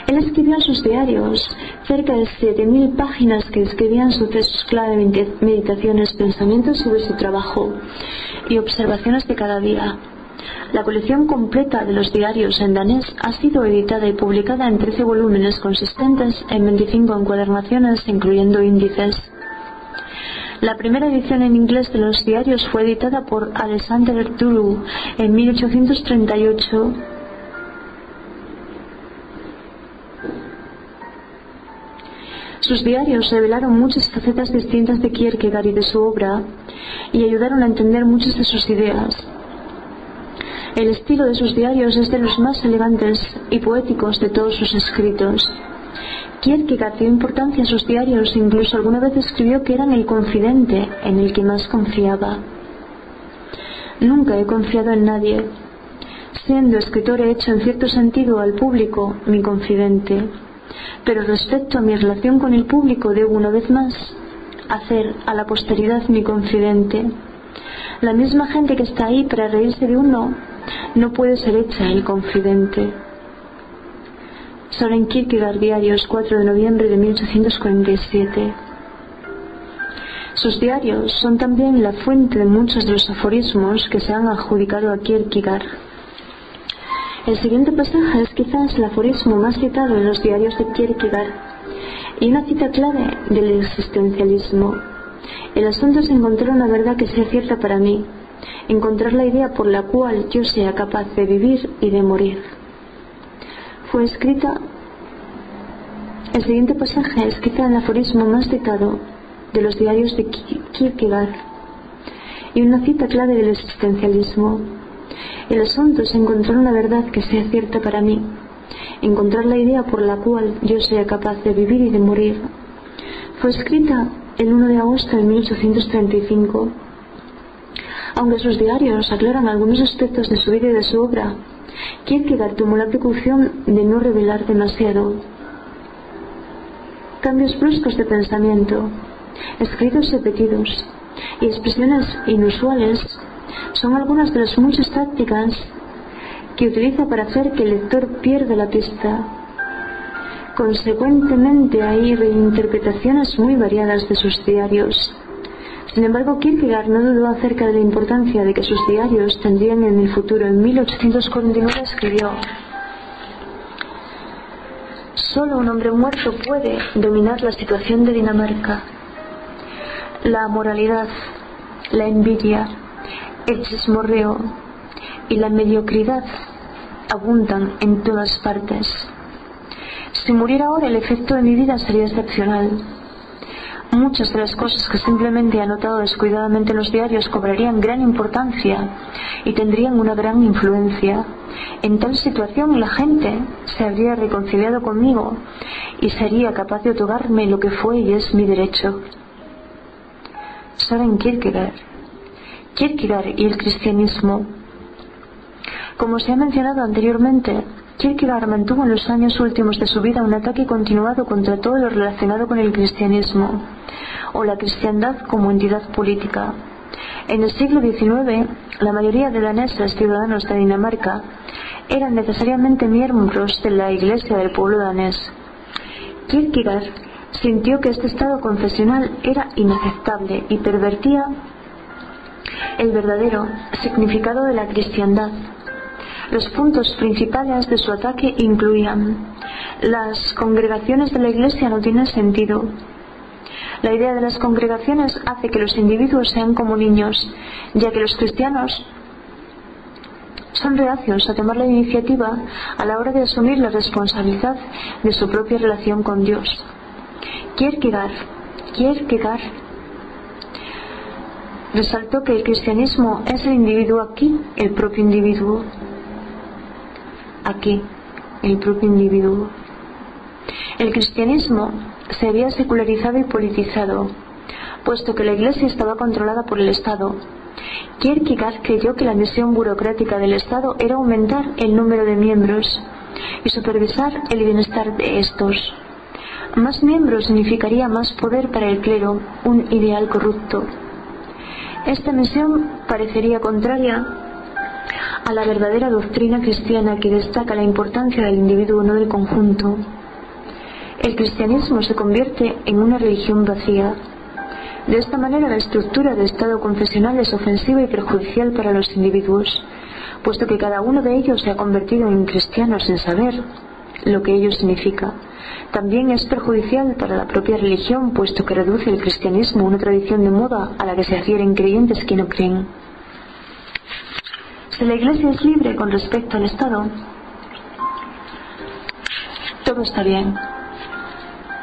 Él escribió en sus diarios cerca de 7.000 páginas que escribían sucesos clave, meditaciones, pensamientos sobre su trabajo y observaciones de cada día. La colección completa de los diarios en danés ha sido editada y publicada en 13 volúmenes consistentes en 25 encuadernaciones, incluyendo índices. La primera edición en inglés de los diarios fue editada por Alexander Dulu en 1838 Sus diarios revelaron muchas facetas distintas de Kierkegaard y de su obra y ayudaron a entender muchas de sus ideas. El estilo de sus diarios es de los más elegantes y poéticos de todos sus escritos. Kierkegaard dio importancia a sus diarios, incluso alguna vez escribió que eran el confidente en el que más confiaba. Nunca he confiado en nadie. Siendo escritor he hecho en cierto sentido al público mi confidente. Pero respecto a mi relación con el público debo una vez más hacer a la posteridad mi confidente. La misma gente que está ahí para reírse de uno no puede ser hecha el confidente. Soren Kierkegaard, Diarios, 4 de noviembre de 1847. Sus diarios son también la fuente de muchos de los aforismos que se han adjudicado a Kierkegaard. El siguiente pasaje es quizás el aforismo más citado en los diarios de Kierkegaard y una cita clave del existencialismo. El asunto es encontrar una verdad que sea cierta para mí, encontrar la idea por la cual yo sea capaz de vivir y de morir. Fue escrita. El siguiente pasaje es quizá el aforismo más citado de los diarios de Kierkegaard y una cita clave del existencialismo. El asunto es encontrar una verdad que sea cierta para mí, encontrar la idea por la cual yo sea capaz de vivir y de morir. Fue escrita el 1 de agosto de 1835. Aunque sus diarios aclaran algunos aspectos de su vida y de su obra, Kierkegaard tomó la precaución de no revelar demasiado. Cambios bruscos de pensamiento, escritos repetidos y expresiones inusuales son algunas de las muchas tácticas que utiliza para hacer que el lector pierda la pista. Consecuentemente hay reinterpretaciones muy variadas de sus diarios. Sin embargo, Kierkegaard no dudó acerca de la importancia de que sus diarios tendrían en el futuro. En 1849 escribió, Solo un hombre muerto puede dominar la situación de Dinamarca. La moralidad, la envidia, el chismorreo y la mediocridad abundan en todas partes. Si muriera ahora el efecto de mi vida sería excepcional. Muchas de las cosas que simplemente he anotado descuidadamente en los diarios cobrarían gran importancia y tendrían una gran influencia. En tal situación la gente se habría reconciliado conmigo y sería capaz de otorgarme lo que fue y es mi derecho. Soren Kierkegaard. Kierkegaard y el cristianismo. Como se ha mencionado anteriormente, Kierkegaard mantuvo en los años últimos de su vida un ataque continuado contra todo lo relacionado con el cristianismo o la cristiandad como entidad política. En el siglo XIX, la mayoría de daneses ciudadanos de Dinamarca eran necesariamente miembros de la Iglesia del pueblo danés. Kierkegaard sintió que este estado confesional era inaceptable y pervertía el verdadero significado de la cristiandad los puntos principales de su ataque incluían las congregaciones de la Iglesia no tienen sentido. La idea de las congregaciones hace que los individuos sean como niños, ya que los cristianos son reacios a tomar la iniciativa a la hora de asumir la responsabilidad de su propia relación con Dios. Kierkegaard, Kierkegaard resaltó que el cristianismo es el individuo aquí, el propio individuo aquí el propio individuo. El cristianismo se había secularizado y politizado, puesto que la Iglesia estaba controlada por el Estado. Kierkegaard creyó que la misión burocrática del Estado era aumentar el número de miembros y supervisar el bienestar de estos. Más miembros significaría más poder para el clero, un ideal corrupto. Esta misión parecería contraria a la verdadera doctrina cristiana que destaca la importancia del individuo, no del conjunto. El cristianismo se convierte en una religión vacía. De esta manera la estructura del Estado confesional es ofensiva y perjudicial para los individuos, puesto que cada uno de ellos se ha convertido en cristiano sin saber lo que ello significa. También es perjudicial para la propia religión, puesto que reduce el cristianismo a una tradición de moda a la que se adhieren creyentes que no creen. Si la Iglesia es libre con respecto al Estado, todo está bien.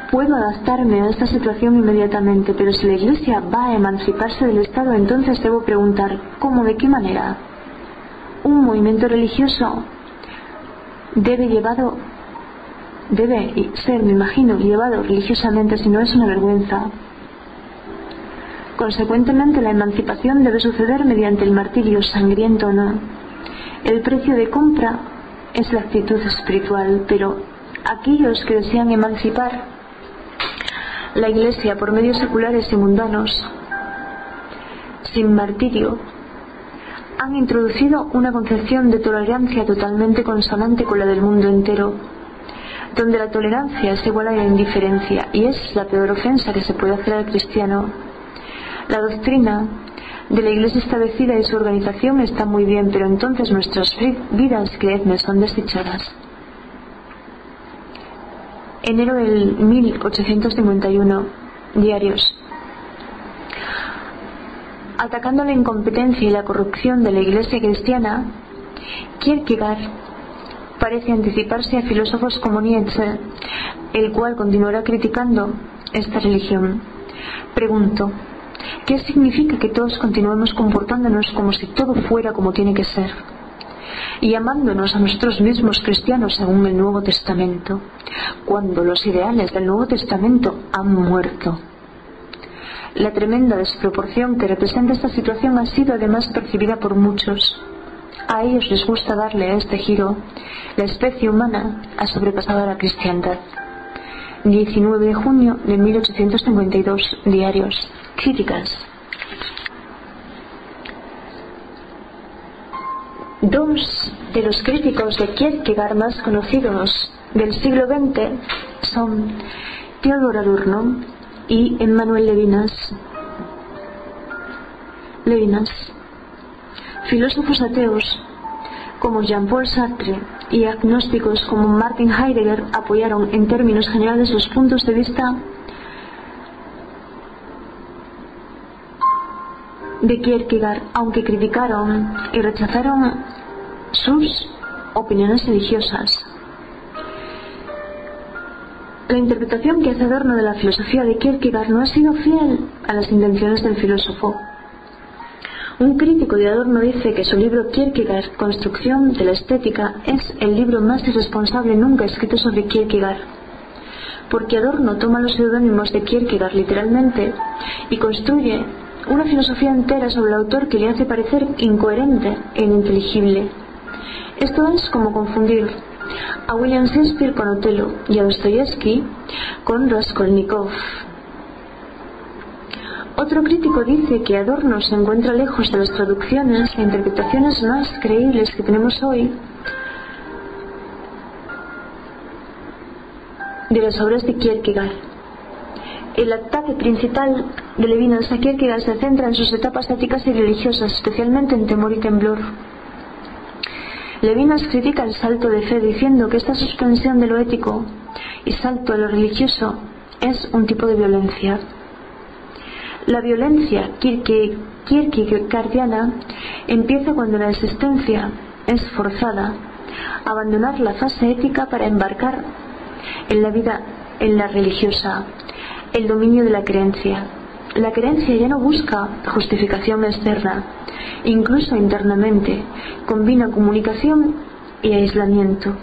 Puedo adaptarme a esta situación inmediatamente, pero si la Iglesia va a emanciparse del Estado, entonces debo preguntar, ¿cómo, de qué manera? Un movimiento religioso debe llevado debe ser, me imagino, llevado religiosamente, si no es una vergüenza. Consecuentemente, la emancipación debe suceder mediante el martirio sangriento o no. El precio de compra es la actitud espiritual, pero aquellos que desean emancipar la Iglesia por medios seculares y mundanos, sin martirio, han introducido una concepción de tolerancia totalmente consonante con la del mundo entero, donde la tolerancia es igual a la indiferencia y es la peor ofensa que se puede hacer al cristiano la doctrina de la iglesia establecida y su organización está muy bien, pero entonces nuestras vidas, creedme, son desdichadas. Enero del 1851, diarios. Atacando la incompetencia y la corrupción de la iglesia cristiana, Kierkegaard parece anticiparse a filósofos como Nietzsche, el cual continuará criticando esta religión. Pregunto, ¿Qué significa que todos continuemos comportándonos como si todo fuera como tiene que ser? Y amándonos a nosotros mismos cristianos según el Nuevo Testamento, cuando los ideales del Nuevo Testamento han muerto. La tremenda desproporción que representa esta situación ha sido además percibida por muchos. A ellos les gusta darle a este giro. La especie humana ha sobrepasado a la cristiandad. 19 de junio de 1852, diarios críticas. Dos de los críticos de Kierkegaard más conocidos del siglo XX son Theodor Adorno y Emmanuel Levinas. Levinas, filósofos ateos como Jean-Paul Sartre y agnósticos como Martin Heidegger apoyaron en términos generales los puntos de vista de Kierkegaard, aunque criticaron y rechazaron sus opiniones religiosas. La interpretación que hace Adorno de la filosofía de Kierkegaard no ha sido fiel a las intenciones del filósofo. Un crítico de Adorno dice que su libro Kierkegaard, Construcción de la Estética, es el libro más irresponsable nunca escrito sobre Kierkegaard, porque Adorno toma los seudónimos de Kierkegaard literalmente y construye una filosofía entera sobre el autor que le hace parecer incoherente e ininteligible. Esto es como confundir a William Shakespeare con Otelo y a Dostoyevsky con Raskolnikov. Otro crítico dice que Adorno se encuentra lejos de las traducciones e interpretaciones más creíbles que tenemos hoy de las obras de Kierkegaard. El ataque principal de Levinas a Kierkegaard se centra en sus etapas éticas y religiosas, especialmente en Temor y Temblor. Levinas critica el salto de fe diciendo que esta suspensión de lo ético y salto a lo religioso es un tipo de violencia. La violencia kierkegaardiana empieza cuando la existencia es forzada a abandonar la fase ética para embarcar en la vida en la religiosa, el dominio de la creencia. La creencia ya no busca justificación externa, incluso internamente, combina comunicación y aislamiento.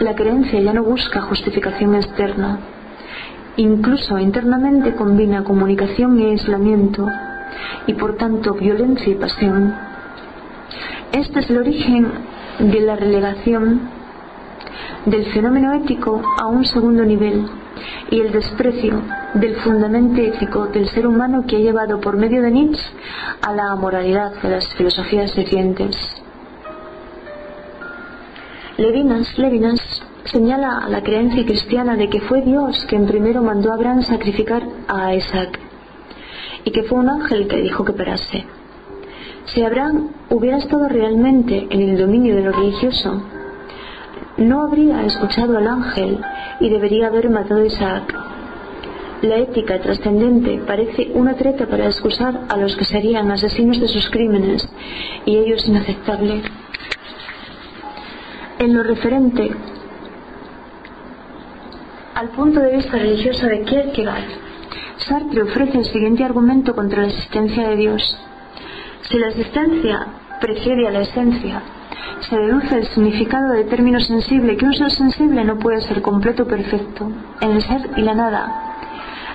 La creencia ya no busca justificación externa, incluso internamente combina comunicación y aislamiento, y por tanto violencia y pasión. Este es el origen de la relegación del fenómeno ético a un segundo nivel y el desprecio del fundamento ético del ser humano que ha llevado por medio de Nietzsche a la amoralidad de las filosofías recientes. Levinas, Levinas señala la creencia cristiana de que fue Dios quien primero mandó a Abraham sacrificar a Isaac y que fue un ángel que dijo que parase. Si Abraham hubiera estado realmente en el dominio de lo religioso, no habría escuchado al ángel y debería haber matado a Isaac. La ética trascendente parece una treta para excusar a los que serían asesinos de sus crímenes, y ello es inaceptable. En lo referente al punto de vista religioso de Kierkegaard, Sartre ofrece el siguiente argumento contra la existencia de Dios. Si la existencia precede a la esencia, se deduce el significado de término sensible, que un ser sensible no puede ser completo perfecto, en el ser y la nada.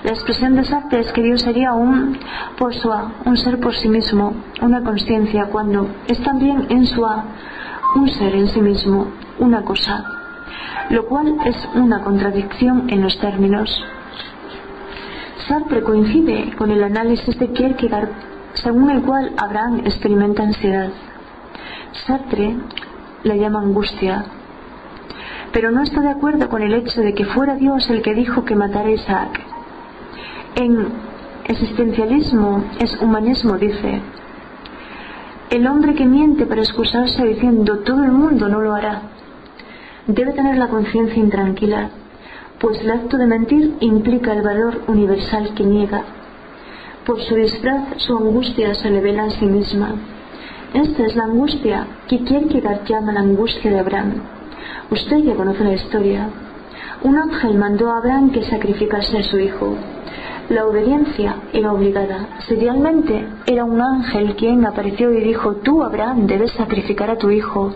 La expresión de Sartre es que Dios sería un por soi, un ser por sí mismo, una conciencia, cuando es también en soi, un ser en sí mismo, una cosa, lo cual es una contradicción en los términos. Sartre coincide con el análisis de Kierkegaard, según el cual Abraham experimenta ansiedad. Sartre la llama angustia, pero no está de acuerdo con el hecho de que fuera Dios el que dijo que matara a Isaac. En existencialismo es humanismo, dice. El hombre que miente para excusarse diciendo todo el mundo no lo hará, debe tener la conciencia intranquila, pues el acto de mentir implica el valor universal que niega. Por su disfraz, su angustia se revela a sí misma. Esta es la angustia que Kierkegaard llama la angustia de Abraham. Usted ya conoce la historia. Un ángel mandó a Abraham que sacrificase a su hijo. La obediencia era obligada. Serialmente era un ángel quien apareció y dijo, tú, Abraham, debes sacrificar a tu hijo.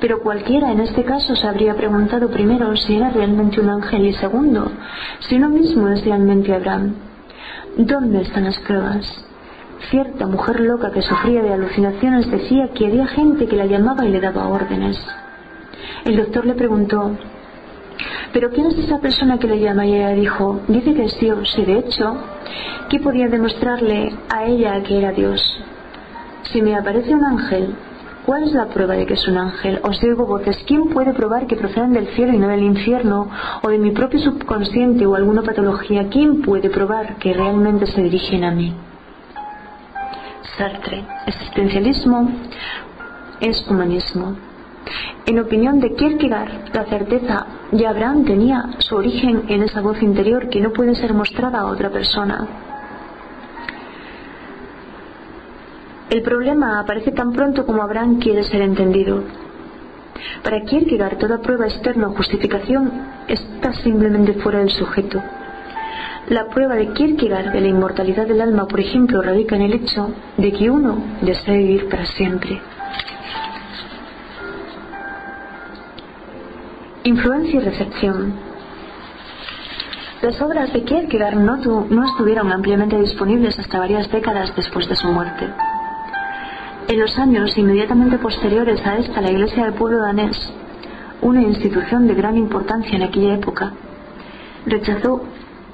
Pero cualquiera en este caso se habría preguntado primero si era realmente un ángel y segundo, si uno mismo es realmente Abraham. ¿Dónde están las pruebas? Cierta mujer loca que sufría de alucinaciones decía que había gente que la llamaba y le daba órdenes. El doctor le preguntó, ¿pero quién es esa persona que le llama? Y ella dijo, dice que es Dios. Y de hecho, ¿qué podía demostrarle a ella que era Dios? Si me aparece un ángel, ¿Cuál es la prueba de que es un ángel? Os digo voces. ¿Quién puede probar que proceden del cielo y no del infierno? ¿O de mi propio subconsciente o alguna patología? ¿Quién puede probar que realmente se dirigen a mí? Sartre. Existencialismo es humanismo. En opinión de Kierkegaard, la certeza de Abraham tenía su origen en esa voz interior que no puede ser mostrada a otra persona. El problema aparece tan pronto como Abraham quiere ser entendido. Para Kierkegaard, toda prueba externa o justificación está simplemente fuera del sujeto. La prueba de Kierkegaard de la inmortalidad del alma, por ejemplo, radica en el hecho de que uno desea vivir para siempre. Influencia y recepción. Las obras de Kierkegaard no, no estuvieron ampliamente disponibles hasta varias décadas después de su muerte. En los años inmediatamente posteriores a esta, la Iglesia del Pueblo danés, una institución de gran importancia en aquella época, rechazó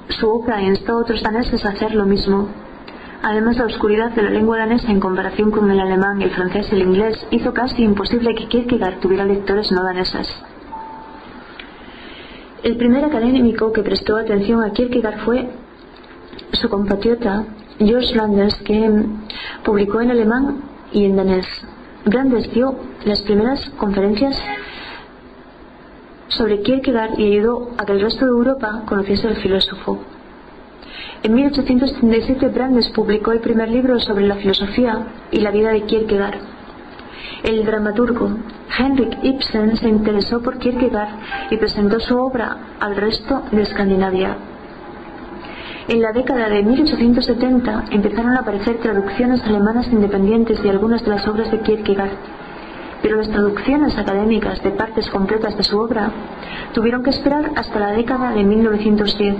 su obra instó otros daneses hacer lo mismo. Además, la oscuridad de la lengua danesa en comparación con el alemán, el francés y el inglés hizo casi imposible que Kierkegaard tuviera lectores no daneses. El primer académico que prestó atención a Kierkegaard fue su compatriota George Landers, que publicó en alemán y en danés. Brandes dio las primeras conferencias sobre Kierkegaard y ayudó a que el resto de Europa conociese al filósofo. En 1837 Brandes publicó el primer libro sobre la filosofía y la vida de Kierkegaard el dramaturgo Henrik Ibsen se interesó por Kierkegaard y presentó su obra al resto de Escandinavia. En la década de 1870 empezaron a aparecer traducciones alemanas independientes de algunas de las obras de Kierkegaard, pero las traducciones académicas de partes completas de su obra tuvieron que esperar hasta la década de 1910.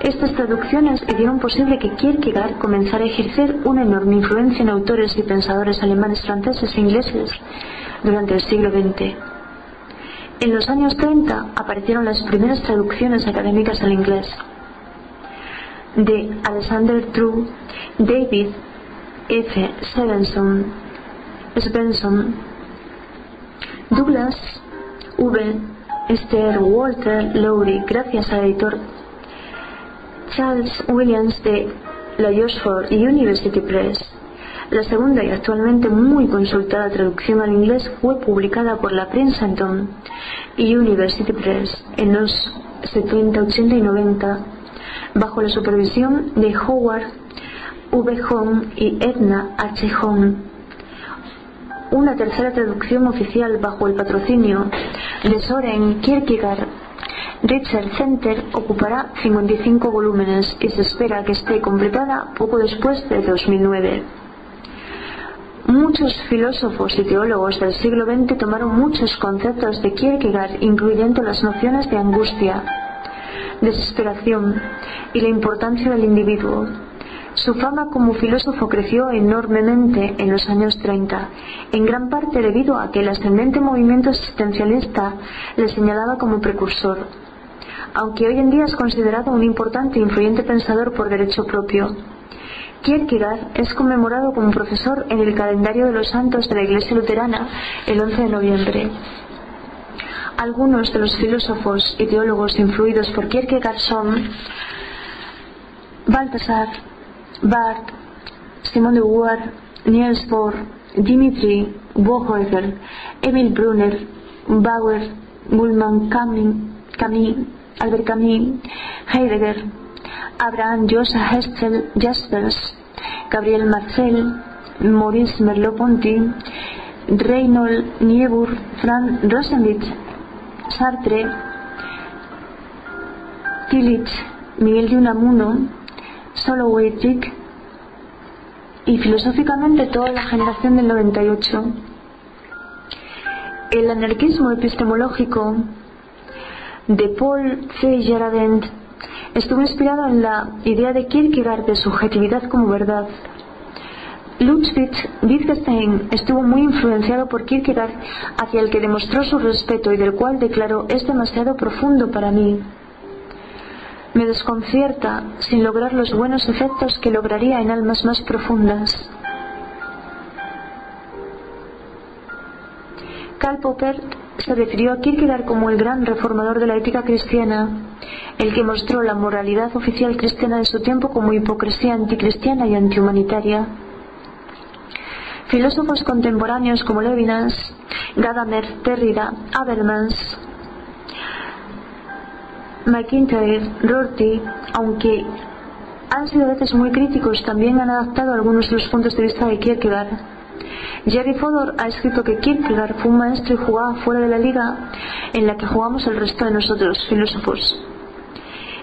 Estas traducciones hicieron posible que Kierkegaard comenzara a ejercer una enorme influencia en autores y pensadores alemanes, franceses e ingleses durante el siglo XX. En los años 30 aparecieron las primeras traducciones académicas al inglés de Alexander True, David F. Stevenson, Svensson, Douglas V. Esther Walter Lowry, gracias al editor Charles Williams de la Oxford University Press. La segunda y actualmente muy consultada traducción al inglés fue publicada por la Princeton University Press en los 70, 80 y 90 bajo la supervisión de Howard V. Hong y Edna H. Hong. Una tercera traducción oficial bajo el patrocinio de Soren Kierkegaard Richard Center ocupará 55 volúmenes y se espera que esté completada poco después de 2009. Muchos filósofos y teólogos del siglo XX tomaron muchos conceptos de Kierkegaard, incluyendo las nociones de angustia, desesperación y la importancia del individuo. Su fama como filósofo creció enormemente en los años 30, en gran parte debido a que el ascendente movimiento existencialista le señalaba como precursor aunque hoy en día es considerado un importante e influyente pensador por derecho propio. Kierkegaard es conmemorado como profesor en el calendario de los santos de la Iglesia Luterana el 11 de noviembre. Algunos de los filósofos y teólogos influidos por Kierkegaard son Balthasar, Barth, Simon de Beauvoir, Niels Bohr, Dimitri Bonhoeffer, Emil Brunner, Bauer, Mullmann Camus, Albert Camus, Heidegger, Abraham Josa Hestel Jaspers, Gabriel Marcel, Maurice Merleau-Ponty, Reynold Niebuhr, Franz Rosenwitz, Sartre, Tillich, Miguel de Unamuno, Solowaychik y filosóficamente toda la generación del 98. El anarquismo epistemológico de Paul C. Gerardent estuvo inspirado en la idea de Kierkegaard de subjetividad como verdad. Ludwig Wittgenstein estuvo muy influenciado por Kierkegaard, hacia el que demostró su respeto y del cual declaró es demasiado profundo para mí. Me desconcierta sin lograr los buenos efectos que lograría en almas más profundas. Karl Popper se refirió a Kierkegaard como el gran reformador de la ética cristiana, el que mostró la moralidad oficial cristiana de su tiempo como hipocresía anticristiana y antihumanitaria. Filósofos contemporáneos como Levinas, Gadamer, Derrida, Habermas, McIntyre, Rorty, aunque han sido a veces muy críticos, también han adaptado algunos de los puntos de vista de Kierkegaard Jerry Fodor ha escrito que Kierkegaard fue un maestro y jugaba fuera de la liga en la que jugamos el resto de nosotros, filósofos.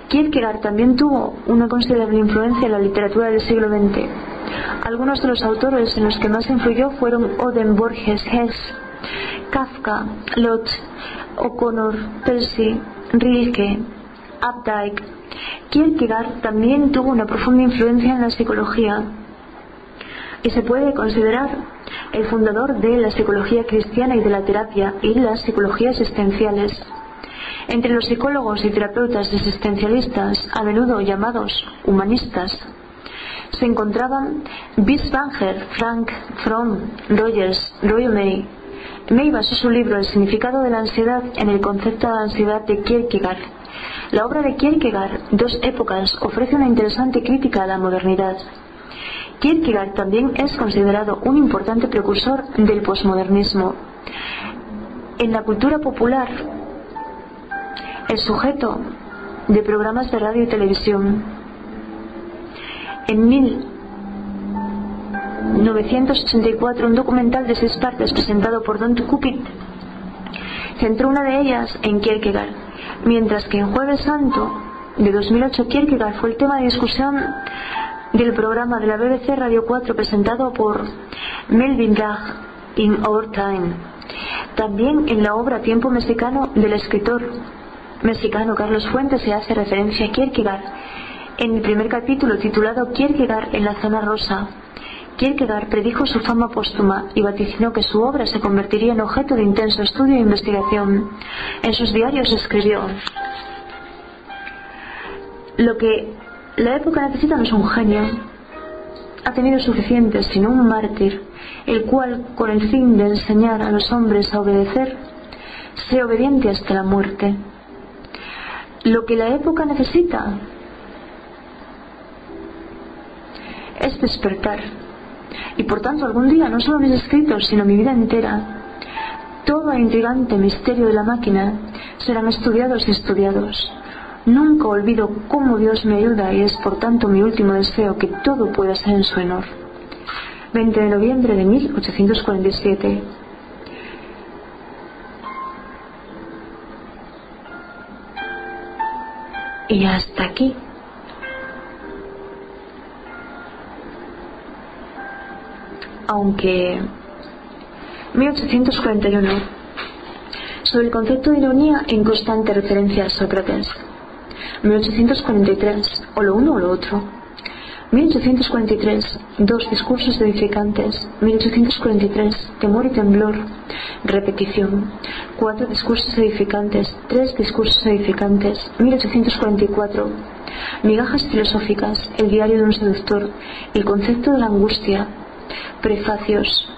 Kierkegaard también tuvo una considerable influencia en la literatura del siglo XX. Algunos de los autores en los que más influyó fueron Oden, Borges, Hess, Kafka, Lott, O'Connor, Percy, Rilke, Updike. Kierkegaard también tuvo una profunda influencia en la psicología y se puede considerar el fundador de la psicología cristiana y de la terapia y las psicologías existenciales. Entre los psicólogos y terapeutas existencialistas, a menudo llamados humanistas, se encontraban Bisbanger, Frank, Fromm, Rogers, Roy May. May basó su libro El significado de la ansiedad en el concepto de ansiedad de Kierkegaard. La obra de Kierkegaard, Dos épocas, ofrece una interesante crítica a la modernidad. Kierkegaard también es considerado un importante precursor del posmodernismo. En la cultura popular, el sujeto de programas de radio y televisión. En 1984, un documental de seis partes presentado por Don Cupid centró una de ellas en Kierkegaard, mientras que en Jueves Santo de 2008 Kierkegaard fue el tema de discusión del programa de la BBC Radio 4 presentado por Melvin Ragg in Our Time. También en la obra Tiempo Mexicano del escritor mexicano Carlos Fuentes se hace referencia a Kierkegaard en el primer capítulo titulado Kierkegaard en la zona rosa. Kierkegaard predijo su fama póstuma y vaticinó que su obra se convertiría en objeto de intenso estudio e investigación. En sus diarios escribió Lo que la época necesita no es un genio, ha tenido suficiente, sino un mártir, el cual, con el fin de enseñar a los hombres a obedecer, sea obediente hasta la muerte. Lo que la época necesita es despertar. Y por tanto, algún día, no solo mis escritos, sino mi vida entera, todo el intrigante misterio de la máquina serán estudiados y estudiados. Nunca olvido cómo Dios me ayuda y es por tanto mi último deseo que todo pueda ser en su honor. 20 de noviembre de 1847. Y hasta aquí. Aunque 1841 sobre el concepto de ironía en constante referencia a Sócrates. 1843 o lo uno o lo otro. 1843, dos discursos edificantes. 1843, temor y temblor, repetición. Cuatro discursos edificantes, tres discursos edificantes. 1844, migajas filosóficas, el diario de un seductor, el concepto de la angustia, prefacios.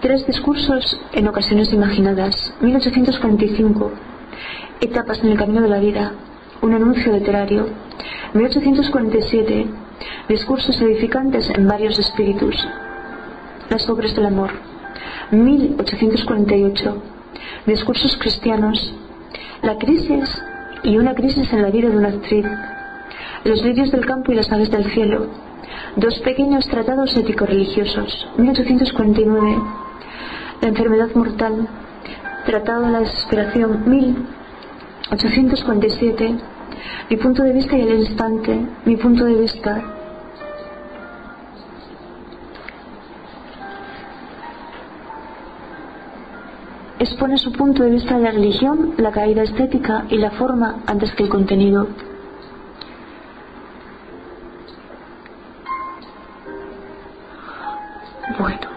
Tres discursos en ocasiones imaginadas. 1845, etapas en el camino de la vida, un anuncio literario. 1847, discursos edificantes en varios espíritus. Las obras del amor. 1848, discursos cristianos. La crisis y una crisis en la vida de una actriz. Los lirios del campo y las aves del cielo. Dos pequeños tratados ético-religiosos. 1849, la enfermedad mortal. Tratado de la desesperación. 1847, mi punto de vista y el instante, mi punto de vista. Expone su punto de vista de la religión, la caída estética y la forma antes que el contenido. Bueno.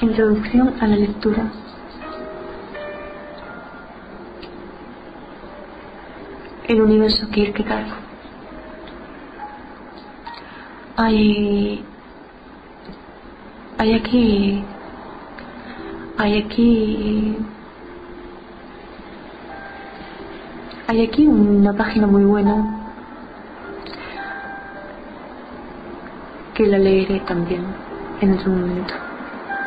Introducción a la lectura. el universo Kierkegaard. Hay, hay aquí, hay aquí, hay aquí una página muy buena que la leeré también en otro momento.